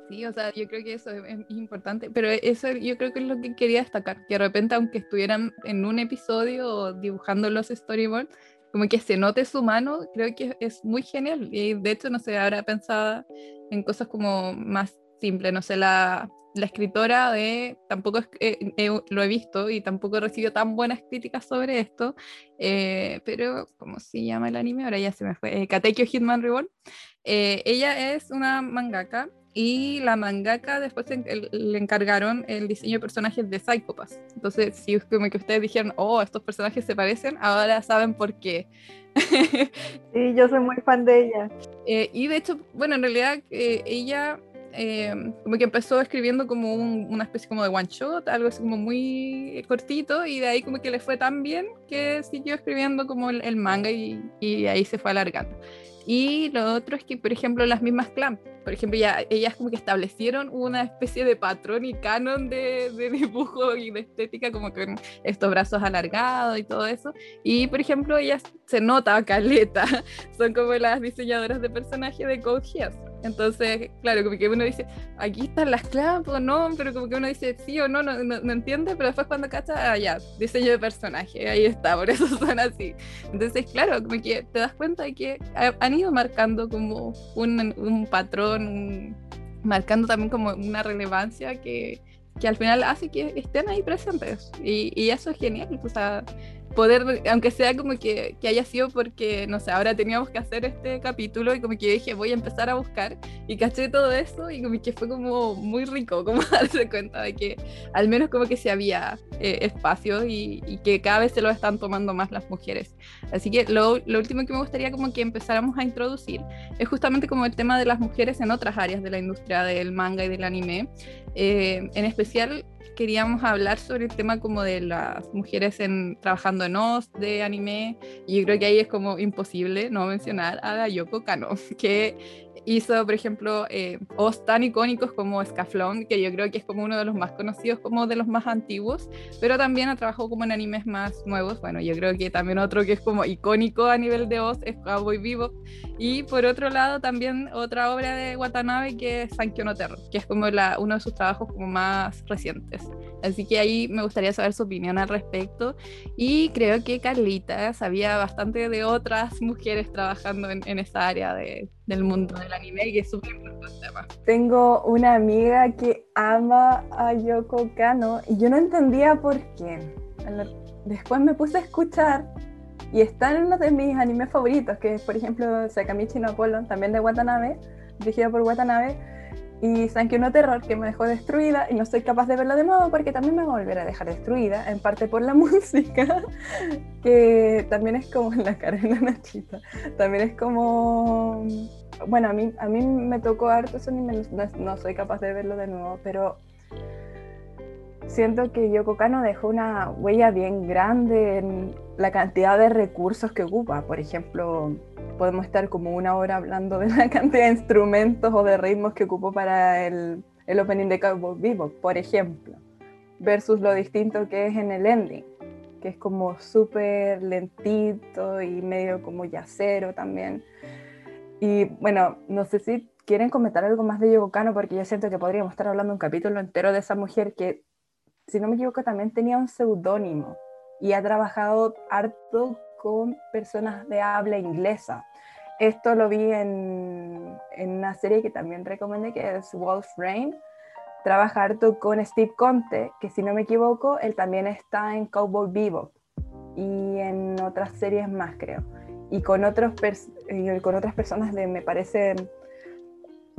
Sí, o sea, yo creo que eso es, importante, pero eso yo creo que es lo que quería destacar, que de repente aunque estuvieran en un episodio dibujando los storyboards, como que se note su mano, creo que es muy genial. Y de hecho, no sé, ahora pensaba en cosas como más simples, no sé, la, la escritora de, tampoco es, eh, eh, lo he visto y tampoco he recibido tan buenas críticas sobre esto, eh, pero ¿cómo se llama el anime? Ahora ya se me fue, Katekyo Hitman Reborn. Ella es una mangaka y la mangaka después se en- el- le encargaron el diseño de personajes de Psychopass. Entonces, si es como que ustedes dijeron, oh, estos personajes se parecen, ahora saben por qué. Sí, yo soy muy fan de ella. Y de hecho, bueno, en realidad ella eh, como que empezó escribiendo como un- una especie como de one shot, algo así como muy cortito, y de ahí como que le fue tan bien que siguió escribiendo como el, el manga y, y ahí se fue alargando. Y lo otro es que, por ejemplo, las mismas clan, por ejemplo, ya, ellas como que establecieron una especie de patrón y canon de, de dibujo y de estética, como con estos brazos alargados y todo eso. Y, por ejemplo, ellas se nota caleta, son como las diseñadoras de personajes de Code Geass. Entonces, claro, como que uno dice, aquí están las claves o no, pero como que uno dice sí o no, no, no, no entiende, pero después cuando cacha, ah, ya, diseño de personaje, ahí está, por eso son así. Entonces, claro, como que te das cuenta de que ha- han ido marcando como un, un patrón, un- marcando también como una relevancia que, que al final hace que estén ahí presentes. Y, y eso es genial, o sea, poder, aunque sea como que, que haya sido porque, no sé, ahora teníamos que hacer este capítulo y como que dije, voy a empezar a buscar y caché todo eso y como que fue como muy rico, como darse cuenta de que al menos como que sí había eh, y, y que cada vez se lo están tomando más las mujeres. Así que lo, lo último que me gustaría como que empezáramos a introducir es justamente como el tema de las mujeres en otras áreas de la industria del manga y del anime. Eh, en especial queríamos hablar sobre el tema como de las mujeres en, trabajando en OS de anime y yo creo que ahí es como imposible no mencionar a la Yoko Kano que hizo, por ejemplo, eh, os tan icónicos como Scaflón, que yo creo que es como uno de los más conocidos, como de los más antiguos, pero también ha trabajado como en animes más nuevos. Bueno, yo creo que también otro que es como icónico a nivel de os es Cowboy Vivo. Y por otro lado, también otra obra de Watanabe que es Sankyo no Terror, que es como la, uno de sus trabajos como más recientes. Así que ahí me gustaría saber su opinión al respecto. Y creo que Carlita sabía bastante de otras mujeres trabajando en, en esa área de, del mundo del anime, que es súper importante Tengo una amiga que ama a Yoko Kano y yo no entendía por qué. Después me puse a escuchar y está en uno de mis animes favoritos, que es por ejemplo Sakamichi no Apollo, también de Watanabe, dirigido por Watanabe, y Sankyo no Terror, que me dejó destruida y no soy capaz de verla de nuevo porque también me va a volver a dejar destruida, en parte por la música, que también es como en la cara de Nachita, también es como... Bueno, a mí, a mí me tocó harto eso, no, no soy capaz de verlo de nuevo, pero siento que Yoko Kano dejó una huella bien grande en la cantidad de recursos que ocupa. Por ejemplo, podemos estar como una hora hablando de la cantidad de instrumentos o de ritmos que ocupó para el, el opening de Cowboy Vivo, por ejemplo, versus lo distinto que es en el ending, que es como súper lentito y medio como yacero también. Y bueno, no sé si quieren comentar algo más de Yoko porque yo siento que podríamos estar hablando un capítulo entero de esa mujer que, si no me equivoco, también tenía un seudónimo y ha trabajado harto con personas de habla inglesa. Esto lo vi en, una serie que también recomendé, que es Wolf Rain. Trabaja harto con Steve Conte, que si no me equivoco, él también está en Cowboy Bebop y en otras series más, creo. Y con, otros con otras personas de, me parece,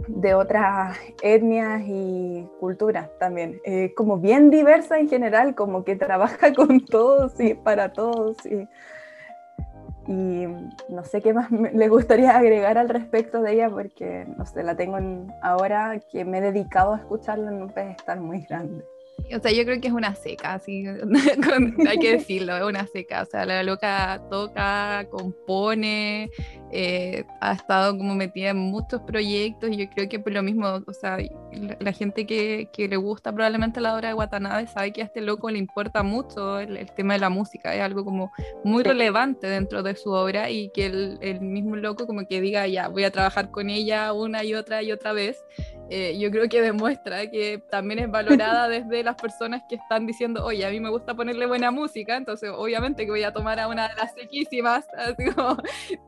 de otras etnias y culturas también. Como bien diversa en general, como que trabaja con todos y para todos. Y no sé qué más le gustaría agregar al respecto de ella, porque no sé, la tengo ahora que me he dedicado a escucharla en un pedestal muy grande. O sea, yo creo que es una seca, así, hay que decirlo, es una seca. O sea, la loca toca, compone, eh, ha estado como metida en muchos proyectos y yo creo que por lo mismo, o sea, la, gente que, que, le gusta probablemente la obra de Watanabe sabe que a este loco le importa mucho el, tema de la música, es algo como muy relevante dentro de su obra y que el, el mismo loco como que diga, ya, voy a trabajar con ella una y otra y otra vez eh, yo creo que demuestra que también es valorada desde las personas que están diciendo, oye, a mí me gusta ponerle buena música, entonces obviamente que voy a tomar a una de las sequísimas, así como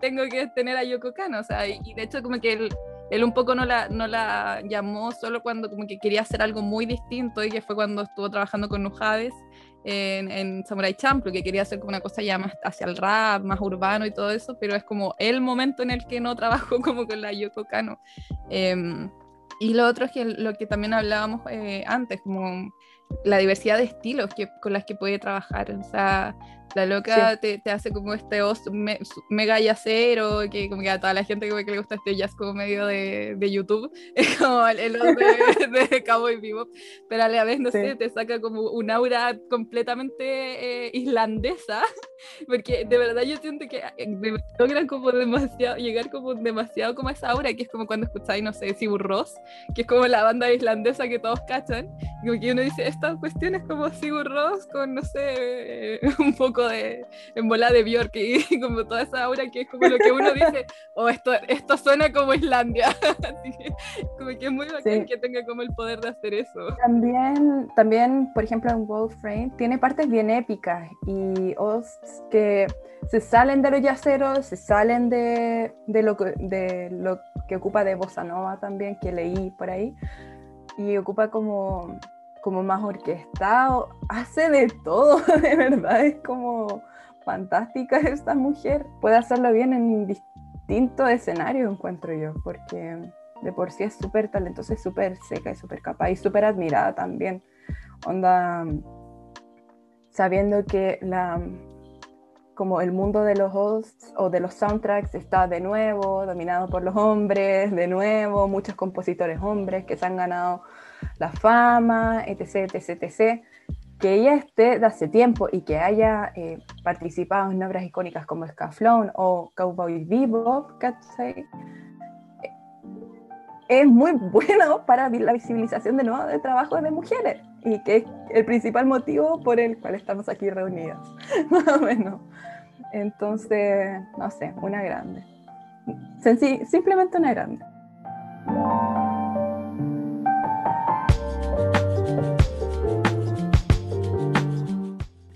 tengo que tener a Yoko Kano, o sea, y, de hecho como que él, él, un poco no la, no la llamó solo cuando como que quería hacer algo muy distinto y que fue cuando estuvo trabajando con Nujades en, en, Samurai Champloo, que quería hacer como una cosa ya más hacia el rap, más urbano y todo eso, pero es como el momento en el que no trabajó como con la Yoko Kano. Eh, y lo otro es que lo que también hablábamos eh, antes, como la diversidad de estilos que, con las que puede trabajar. O sea, la loca te, te, hace como este os mega yacero, que como que a toda la gente que le gusta este jazz como medio de, de YouTube, es como el, os de, de Cowboy Vivo, pero a la vez, no sé, te saca como un aura completamente eh, islandesa, porque de verdad yo siento que eh, logran como demasiado, llegar como demasiado como a esa aura, que es como cuando escucháis, no sé, Sigur Ross, que es como la banda islandesa que todos cachan, y como que uno dice, estas cuestiones como Sigur Ross con, no sé, un poco de en bola de Bjork y, como toda esa aura que es como lo que uno dice, oh, esto, esto suena como Islandia. como que es muy bacán que tenga como el poder de hacer eso. También, también por ejemplo, en Wolf Frame tiene partes bien épicas y hosts que se salen de los yaceros, se salen de, de, lo, que, de lo que ocupa de Bossa Nova también, que leí por ahí, y ocupa como como más orquestado, hace de todo, de verdad, es como fantástica esta mujer. Puede hacerlo bien en distintos escenarios, encuentro yo, porque de por sí es súper talentosa, es súper seca y súper capaz y súper admirada también. Onda, sabiendo que la, como el mundo de los hosts o de los soundtracks está de nuevo dominado por los hombres, de nuevo, muchos compositores hombres que se han ganado la fama, etc., etc., etc., que ella esté de hace tiempo y que haya eh, participado en obras icónicas como Scaflón o Cowboy Bebop, es muy bueno para la visibilización de nuevo de trabajos de mujeres y que es el principal motivo por el cual estamos aquí reunidas, más o menos. Entonces, no sé, una grande. Senci simplemente una grande.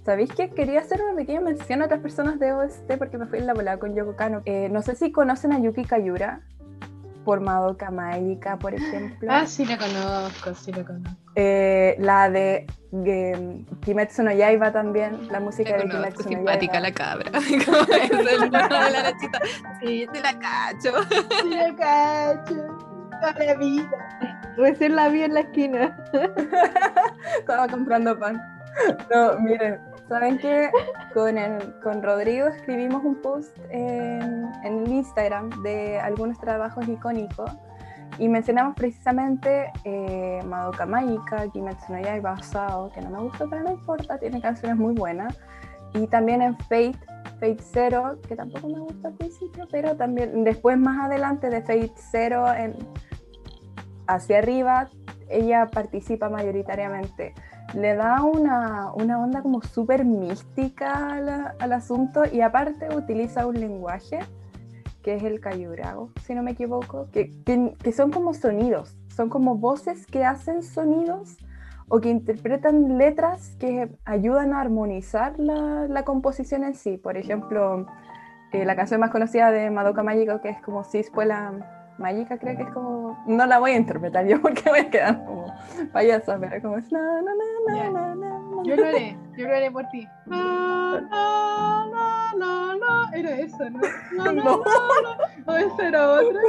¿Sabéis que quería hacer una pequeña mención a otras personas de OST porque me fui en la volada con Yoko Kano? Eh, no sé si conocen a Yuki Kayura por Madoka Mágica, por ejemplo. Ah, sí la conozco, sí la conozco. Eh, la de eh, Kimetsu no Yaiba también, la música de Kimetsu no simpática Yaiba. la cabra. Es el de la nachita. Sí, te la cacho. Sí la cacho. Toda la vida. Recién la vi en la esquina. Estaba comprando pan. No, miren, ¿saben qué? Con, el- con Rodrigo escribimos un post en, en Instagram de algunos trabajos icónicos y mencionamos precisamente eh, Madoka Mágica, Kimetsu no Yaiba, Sao, que no me gusta pero no importa, tiene canciones muy buenas. Y también en Fate, Fate Zero, que tampoco me gusta al principio, pero también después más adelante de Fate Zero en, hacia arriba, ella participa mayoritariamente. Le da una, una onda como súper mística a la- al asunto y aparte utiliza un lenguaje que es el cayurago, si no me equivoco, que, que- que son como sonidos, son como voces que hacen sonidos o que interpretan letras que ayudan a armonizar la, la composición en sí. Por ejemplo, eh, la canción más conocida de Madoka Mágico, que es como Si Escuela Mágica, creo que es como... No la voy a interpretar yo porque voy a quedar como payasa, pero como es... Na, na, na, Ya. na, na, Yo lo haré, yo lo haré por ti. Era eso, ¿no? No, no, No. O esa era otra.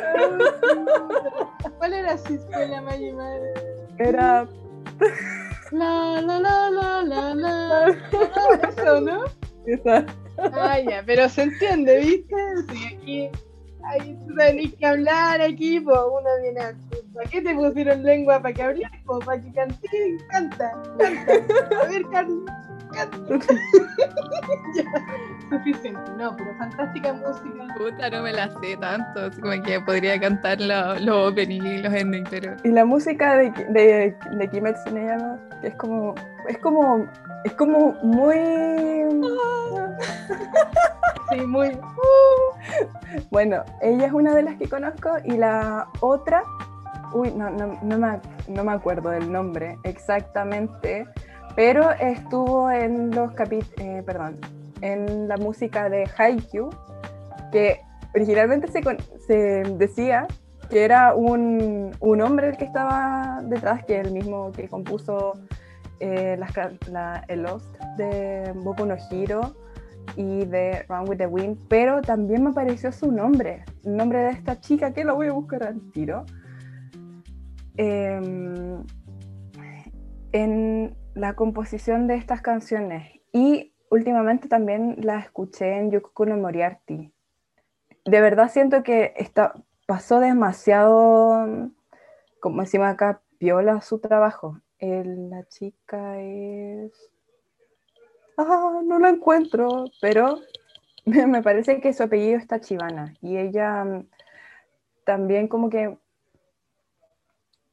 ¿Cuál era si fue la Maggi Madre? Era... La, la, la, la, la, la. Eso, ¿no? esa- Ah, ya, pero se entiende, ¿viste? Sí, aquí. Ahí tú tenés que hablar aquí, pues uno viene a. ¿Para qué te pusieron lengua? ¿Para que hables? ¿Para que cantes? Canta, canta. A ver, Carlos, canta. ya, suficiente. No, pero fantástica música. Puta, no me la sé tanto. Así como que podría cantar lo- los openings y los endings, pero. Y la música de, de, de Kimetsu no Yaiba, que es como, es como, es como muy, Muy. bueno, ella es una de las que conozco y la otra, uy, no, no, no, me, no me acuerdo del nombre exactamente, pero estuvo en los capítulos, perdón, en la música de Haikyuu, que originalmente se, se decía que era un, un hombre el que estaba detrás, que el mismo que compuso eh, la, el Lost de Boku no Hero y de Run with the Wind, pero también me apareció su nombre, el nombre de esta chica que lo voy a buscar al tiro. Em, en la composición de estas canciones y últimamente también la escuché en Yukuku no Moriarty. De verdad siento que está, pasó demasiado, como decimos acá, piola su trabajo. El- la chica es... Ah, no la encuentro, pero me, parece que su apellido está Chivana y ella mm, también como que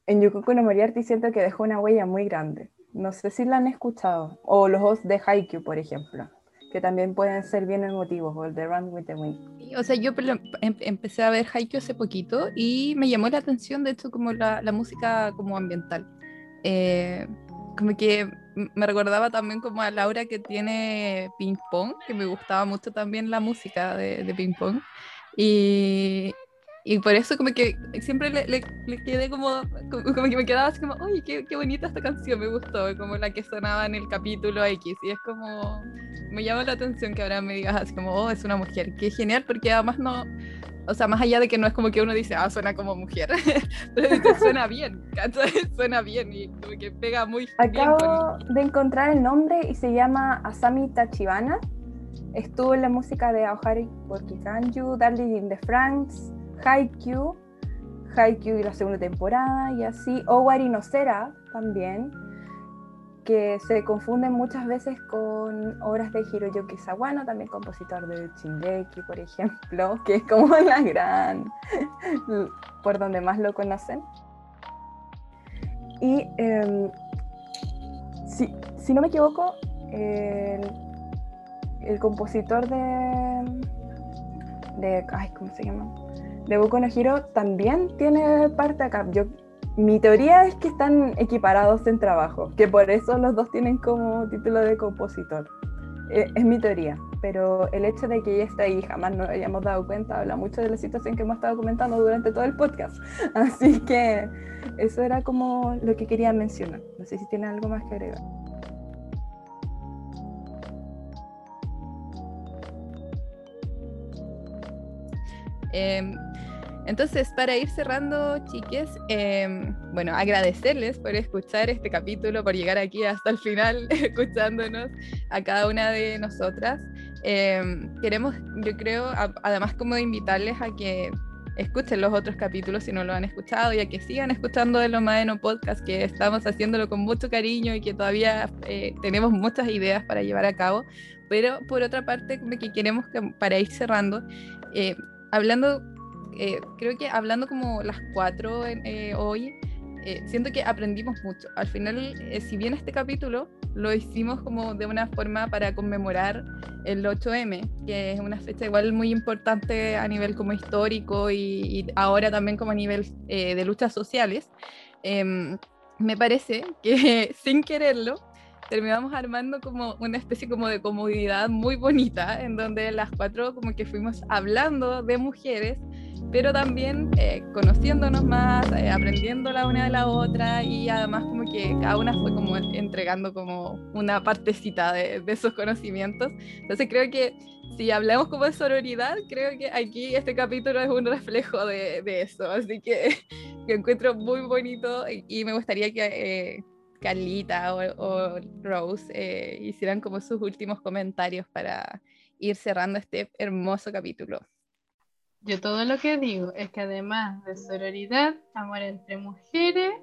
en Yukuku no Moriarty siento que dejó una huella muy grande. No sé si la han escuchado. O los hosts de Haikyuu, por ejemplo, que también pueden ser bien emotivos, o el de Run with the Wind. O sea, yo em- empecé a ver Haikyuu hace poquito y me llamó la atención, de hecho, como la, la música como ambiental. Eh, como que me recordaba también como a Laura que tiene Ping Pong, que me gustaba mucho también la música de, de Ping Pong. Y, y por eso como que siempre le, le- le quedé como, como, como que me quedaba así como, oye, qué, qué bonita esta canción, me gustó, como la que sonaba en el capítulo X. Y es como, me llama la atención que ahora me digas así como, oh, es una mujer, qué genial, porque además no, o sea, más allá de que no es como que uno dice, ah, suena como mujer, pero suena bien. Suena bien y como que pega muy bien con... Acabo de encontrar el nombre y se llama Asami Tachibana. Estuvo en la música de Aohari Kanju, Darling in the Franks, Haikyuu, Haikyuu y la segunda temporada y así, Owari no Sera también, que se confunden muchas veces con obras de Hiroyuki Sawano, también compositor de Shingeki, por ejemplo, que es como la gran, por donde más lo conocen. Y em, si, no me equivoco, el, compositor de, de, ay, ¿cómo se llama? De Boku no Hero también tiene parte acá. Mi teoría es que están equiparados en trabajo, que por eso los dos tienen como título de compositor. Eh, es mi teoría, pero el hecho de que ella está ahí jamás nos hayamos dado cuenta habla mucho de la situación que hemos estado comentando durante todo el podcast. Así que eso era como lo que quería mencionar. No sé si tiene algo más que agregar. Eh, entonces, para ir cerrando, chiques, em, bueno, agradecerles por escuchar este capítulo, por llegar aquí hasta el final, escuchándonos a cada una de nosotras. Em, queremos, yo creo, además como invitarles a que escuchen los otros capítulos si no lo han escuchado y a que sigan escuchando el Omaeno Podcast, que estamos haciéndolo con mucho cariño y que todavía eh, tenemos muchas ideas para llevar a cabo. Pero por otra parte, que queremos que, para ir cerrando, eh, hablando eh, creo que hablando como las cuatro eh, hoy, eh, siento que aprendimos mucho. Al final, si bien este capítulo lo hicimos como de una forma para conmemorar el 8M, que es una fecha igual muy importante a nivel como histórico y, ahora también como a nivel de luchas sociales, em, me parece que sin quererlo terminamos armando como una especie como de comodidad muy bonita en donde las cuatro como que fuimos hablando de mujeres pero también eh, conociéndonos más, eh, aprendiendo la una de la otra y además como que cada una fue como entregando como una partecita de, esos conocimientos. Entonces creo que si hablamos como de sororidad, creo que aquí este capítulo es un reflejo de, eso, así que, que, encuentro muy bonito y, me gustaría que... Eh, Carlita o, o Rose hicieran como sus últimos comentarios para ir cerrando este hermoso capítulo. Yo todo lo que digo es que además de sororidad, amor entre mujeres,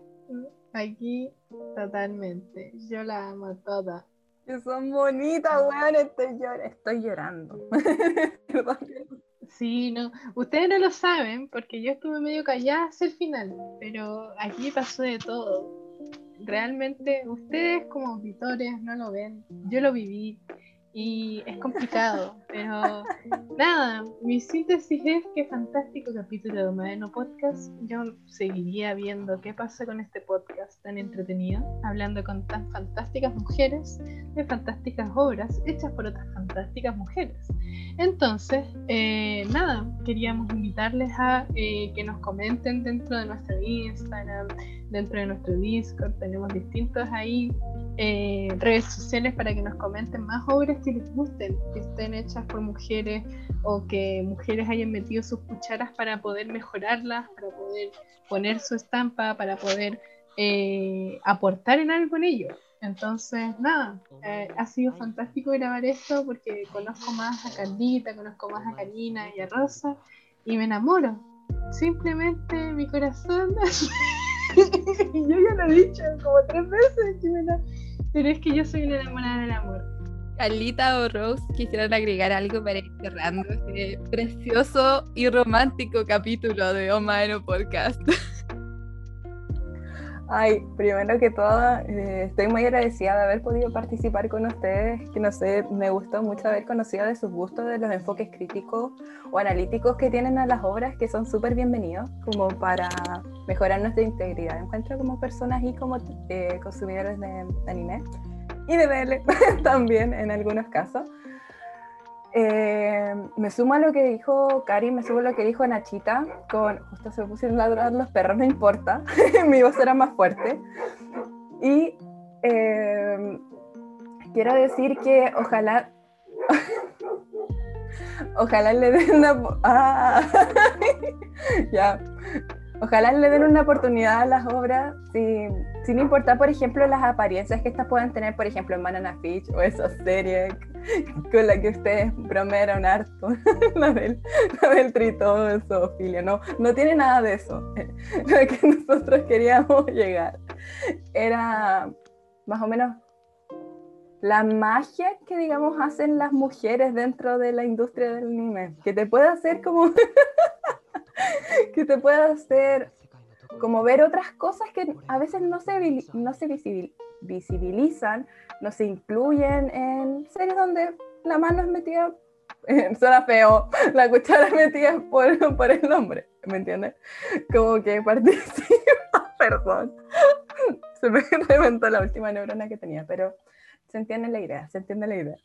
aquí totalmente. Yo la amo toda. Que son bonitas, weón, estoy, estoy llorando. sí, no, ustedes no lo saben porque yo estuve medio callada hasta el final, pero aquí pasó de todo. Realmente ustedes como auditores no lo ven, yo lo viví y es complicado, pero nada, mi síntesis es que fantástico capítulo de Moderno Podcast. Yo seguiría viendo qué pasa con este podcast tan entretenido, hablando con tan fantásticas mujeres de fantásticas obras hechas por otras fantásticas mujeres. Entonces, eh, nada, queríamos invitarles a eh, que nos comenten dentro de nuestro Instagram, dentro de nuestro Discord, tenemos distintos ahí eh, redes sociales para que nos comenten más obras que les gusten, que estén hechas por mujeres o que mujeres hayan metido sus cucharas para poder mejorarlas, para poder poner su estampa, para poder eh, aportar en algo en ello. Entonces, nada, eh, ha sido fantástico grabar esto porque conozco más a Candita, conozco más a Karina y a Rosa y me enamoro. Simplemente mi corazón. yo ya lo he dicho como tres veces, Jimena pero es que yo soy una enamorada del amor. Carlita o Rose quisieran agregar algo para ir cerrando este precioso y romántico capítulo de Omaero Podcast. Ay, primero que todo, eh, estoy muy agradecida de haber podido participar con ustedes, que no sé, me gustó mucho haber conocido de sus gustos, de los enfoques críticos o analíticos que tienen a las obras, que son súper bienvenidos, como para mejorar nuestra integridad. Encuentro como personas y como eh, consumidores de anime y de BL también en algunos casos. Eh, me sumo a lo que dijo Cari, me sumo a lo que dijo Nachita, con justo se pusieron a ladrar los perros, no importa, mi voz era más fuerte. Y eh, quiero decir que ojalá, ojalá le den una... Ah, ya. Ojalá le den una oportunidad a las obras sin, importar, por ejemplo, las apariencias que estas puedan tener, por ejemplo, en Banana Fish o esa serie con la que ustedes bromearon harto, la del, la del tritón, no, no tiene nada de eso. Lo que nosotros queríamos llegar era más o menos la magia que, digamos, hacen las mujeres dentro de la industria del anime. Que te puede hacer como... que te puede hacer como ver otras cosas que a veces no se, no se visibil- visibilizan, no se incluyen en series donde la mano es metida, suena feo, la cuchara es metida por, por el hombre, ¿me entiendes? Como que participa, perdón, se me reventó la última neurona que tenía, pero se entiende la idea, se entiende la idea.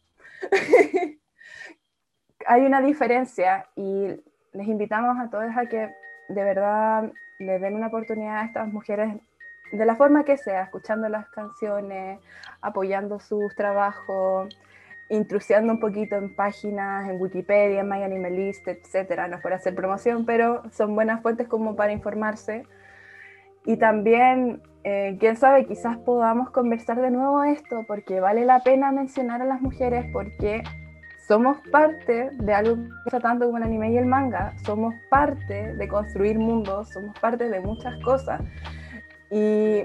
Hay una diferencia y les invitamos a todos a que de verdad le den una oportunidad a estas mujeres de la forma que sea, escuchando las canciones, apoyando sus trabajos, intrusiando un poquito en páginas, en Wikipedia, en MyAnimeList, etcétera, no es por hacer promoción, pero son buenas fuentes como para informarse. Y también, eh, quién sabe, quizás podamos conversar de nuevo esto, porque vale la pena mencionar a las mujeres, porque somos parte de algo que está tanto como el anime y el manga, somos parte de construir mundos, somos parte de muchas cosas. Y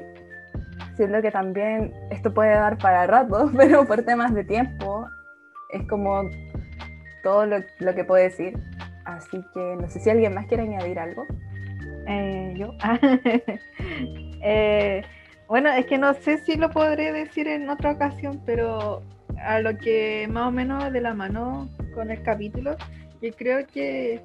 siento que también esto puede dar para rato, pero por temas de tiempo es como todo lo, lo que puedo decir. Así que no sé si alguien más quiere añadir algo. Eh, yo. Eh, bueno, es que no sé si lo podré decir en otra ocasión, pero a lo que más o menos de la mano con el capítulo, yo creo que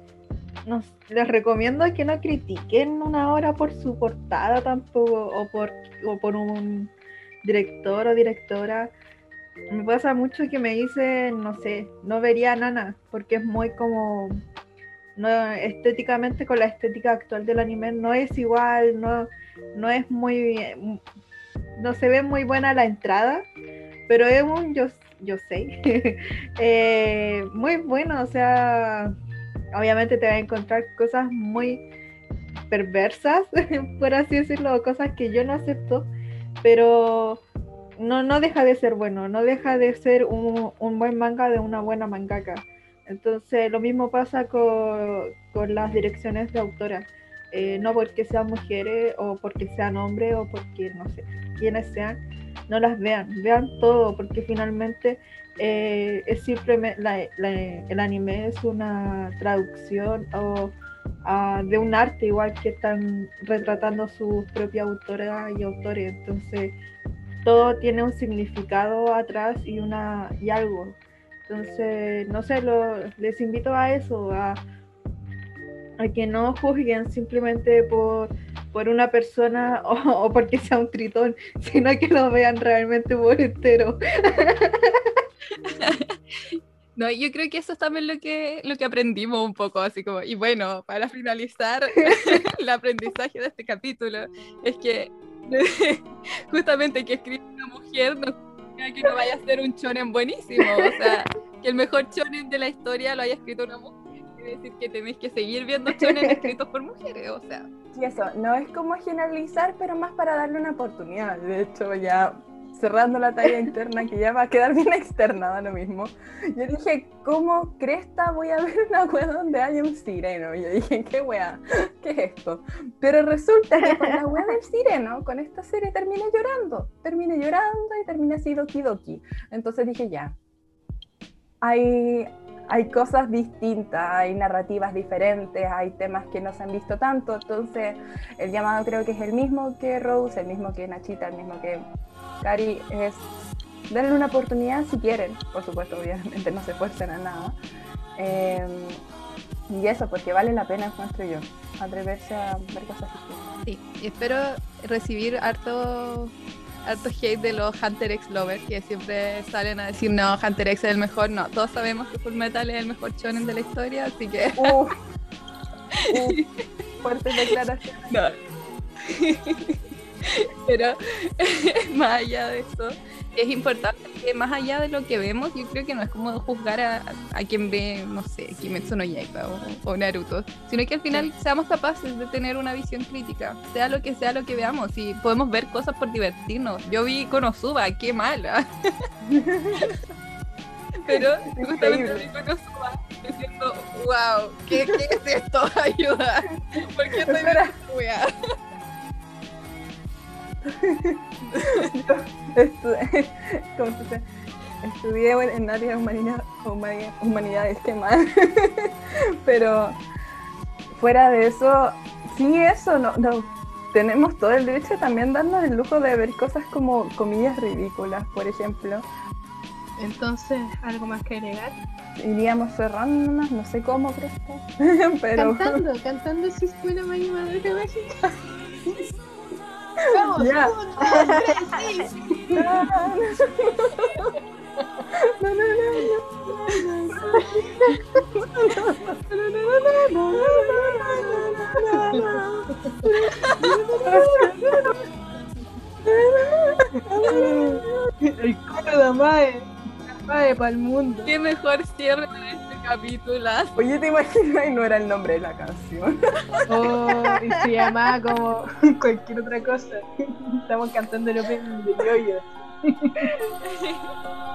les recomiendo que no critiquen una obra por su portada tampoco, o por, o por un director o directora. Me pasa mucho que me dicen, no sé, no vería a Nana, porque es muy como estéticamente con la estética actual del anime no es igual, no, no es muy no se ve muy buena la entrada, pero es un yo, yo sé eh, muy bueno, o sea, obviamente te vas a encontrar cosas muy perversas, por así decirlo, cosas que yo no acepto, pero no, no deja de ser bueno, no deja de ser un, un buen manga de una buena mangaka. Entonces lo mismo pasa con, con las direcciones de autora. Eh, no porque sean mujeres o porque sean hombres o porque no sé quiénes sean, no las vean, vean todo porque finalmente eh, es simplemente el anime es una traducción o, de un arte igual que están retratando sus propias autoras y autores. Entonces todo tiene un significado atrás y una y algo. Entonces, no sé, lo, les invito a eso, a, que no juzguen simplemente por, por una persona o, porque sea un tritón, sino que lo vean realmente por entero. No, yo creo que eso es también lo que, lo que aprendimos un poco, así como, y bueno, para finalizar el aprendizaje de este capítulo, es que justamente que escribe una mujer no que no vaya a ser un chonen buenísimo, o sea, que el mejor chonen de la historia lo haya escrito una mujer, quiere decir que tenéis que seguir viendo chonen escritos por mujeres, o sea. Y eso, no es como generalizar, pero más para darle una oportunidad, de hecho ya cerrando la talla interna que ya va a quedar bien externada lo mismo. Yo dije, ¿cómo cresta voy a ver una wea donde haya un sireno? Y yo dije, ¿qué wea? ¿Qué es esto? Pero resulta que con la wea del sireno, con esta serie terminé llorando. Terminé llorando y terminé así doki doki. Entonces dije, ya. Hay, hay cosas distintas, hay narrativas diferentes, hay temas que no se han visto tanto. Entonces, el llamado creo que es el mismo que Rose, el mismo que Nachita, el mismo que Cari, es darle una oportunidad si quieren. Por supuesto, obviamente no se esfuercen a nada. Eh, y eso, porque vale la pena, encuentro yo, atreverse a ver cosas distintas. Sí, y espero recibir harto harto hate de los Hunter X Lovers que siempre salen a decir no, Hunter X es el mejor, no, todos sabemos que Full Metal es el mejor shonen de la historia, así que uh, uh, fuertes declaraciones. No. Pero más allá de eso, es importante que más allá de lo que vemos, yo creo que no es como juzgar a, a quien ve, no sé, Kimetsu no Yaiba o, o, Naruto, sino que al final seamos capaces de tener una visión crítica, sea lo que sea lo que veamos, y podemos ver cosas por divertirnos. Yo vi Konosuba, qué mala. Pero justamente vi Konosuba diciendo, wow, ¿qué, qué es esto? Ayuda. ¿Por qué estoy viendo esta Yo estu- ¿cómo se dice? Estudié en área de humanidad- humani- humanidades, qué mal. Pero fuera de eso, sí, eso, no, no, tenemos todo el derecho también darnos el lujo de ver cosas como comillas ridículas, por ejemplo. Entonces, ¿algo más que agregar? Iríamos cerrándonos, no sé cómo. Pero Cantando, cantando si Maya Madre Mágica. Vamos, Ya. un, dos, tres, sí. No, no, no, El coro de Mae. Capítulo. Oye, te imaginas y no era el nombre de la canción. Oh, y se llamaba como cualquier otra cosa. Estamos cantando el opening de Yoyo.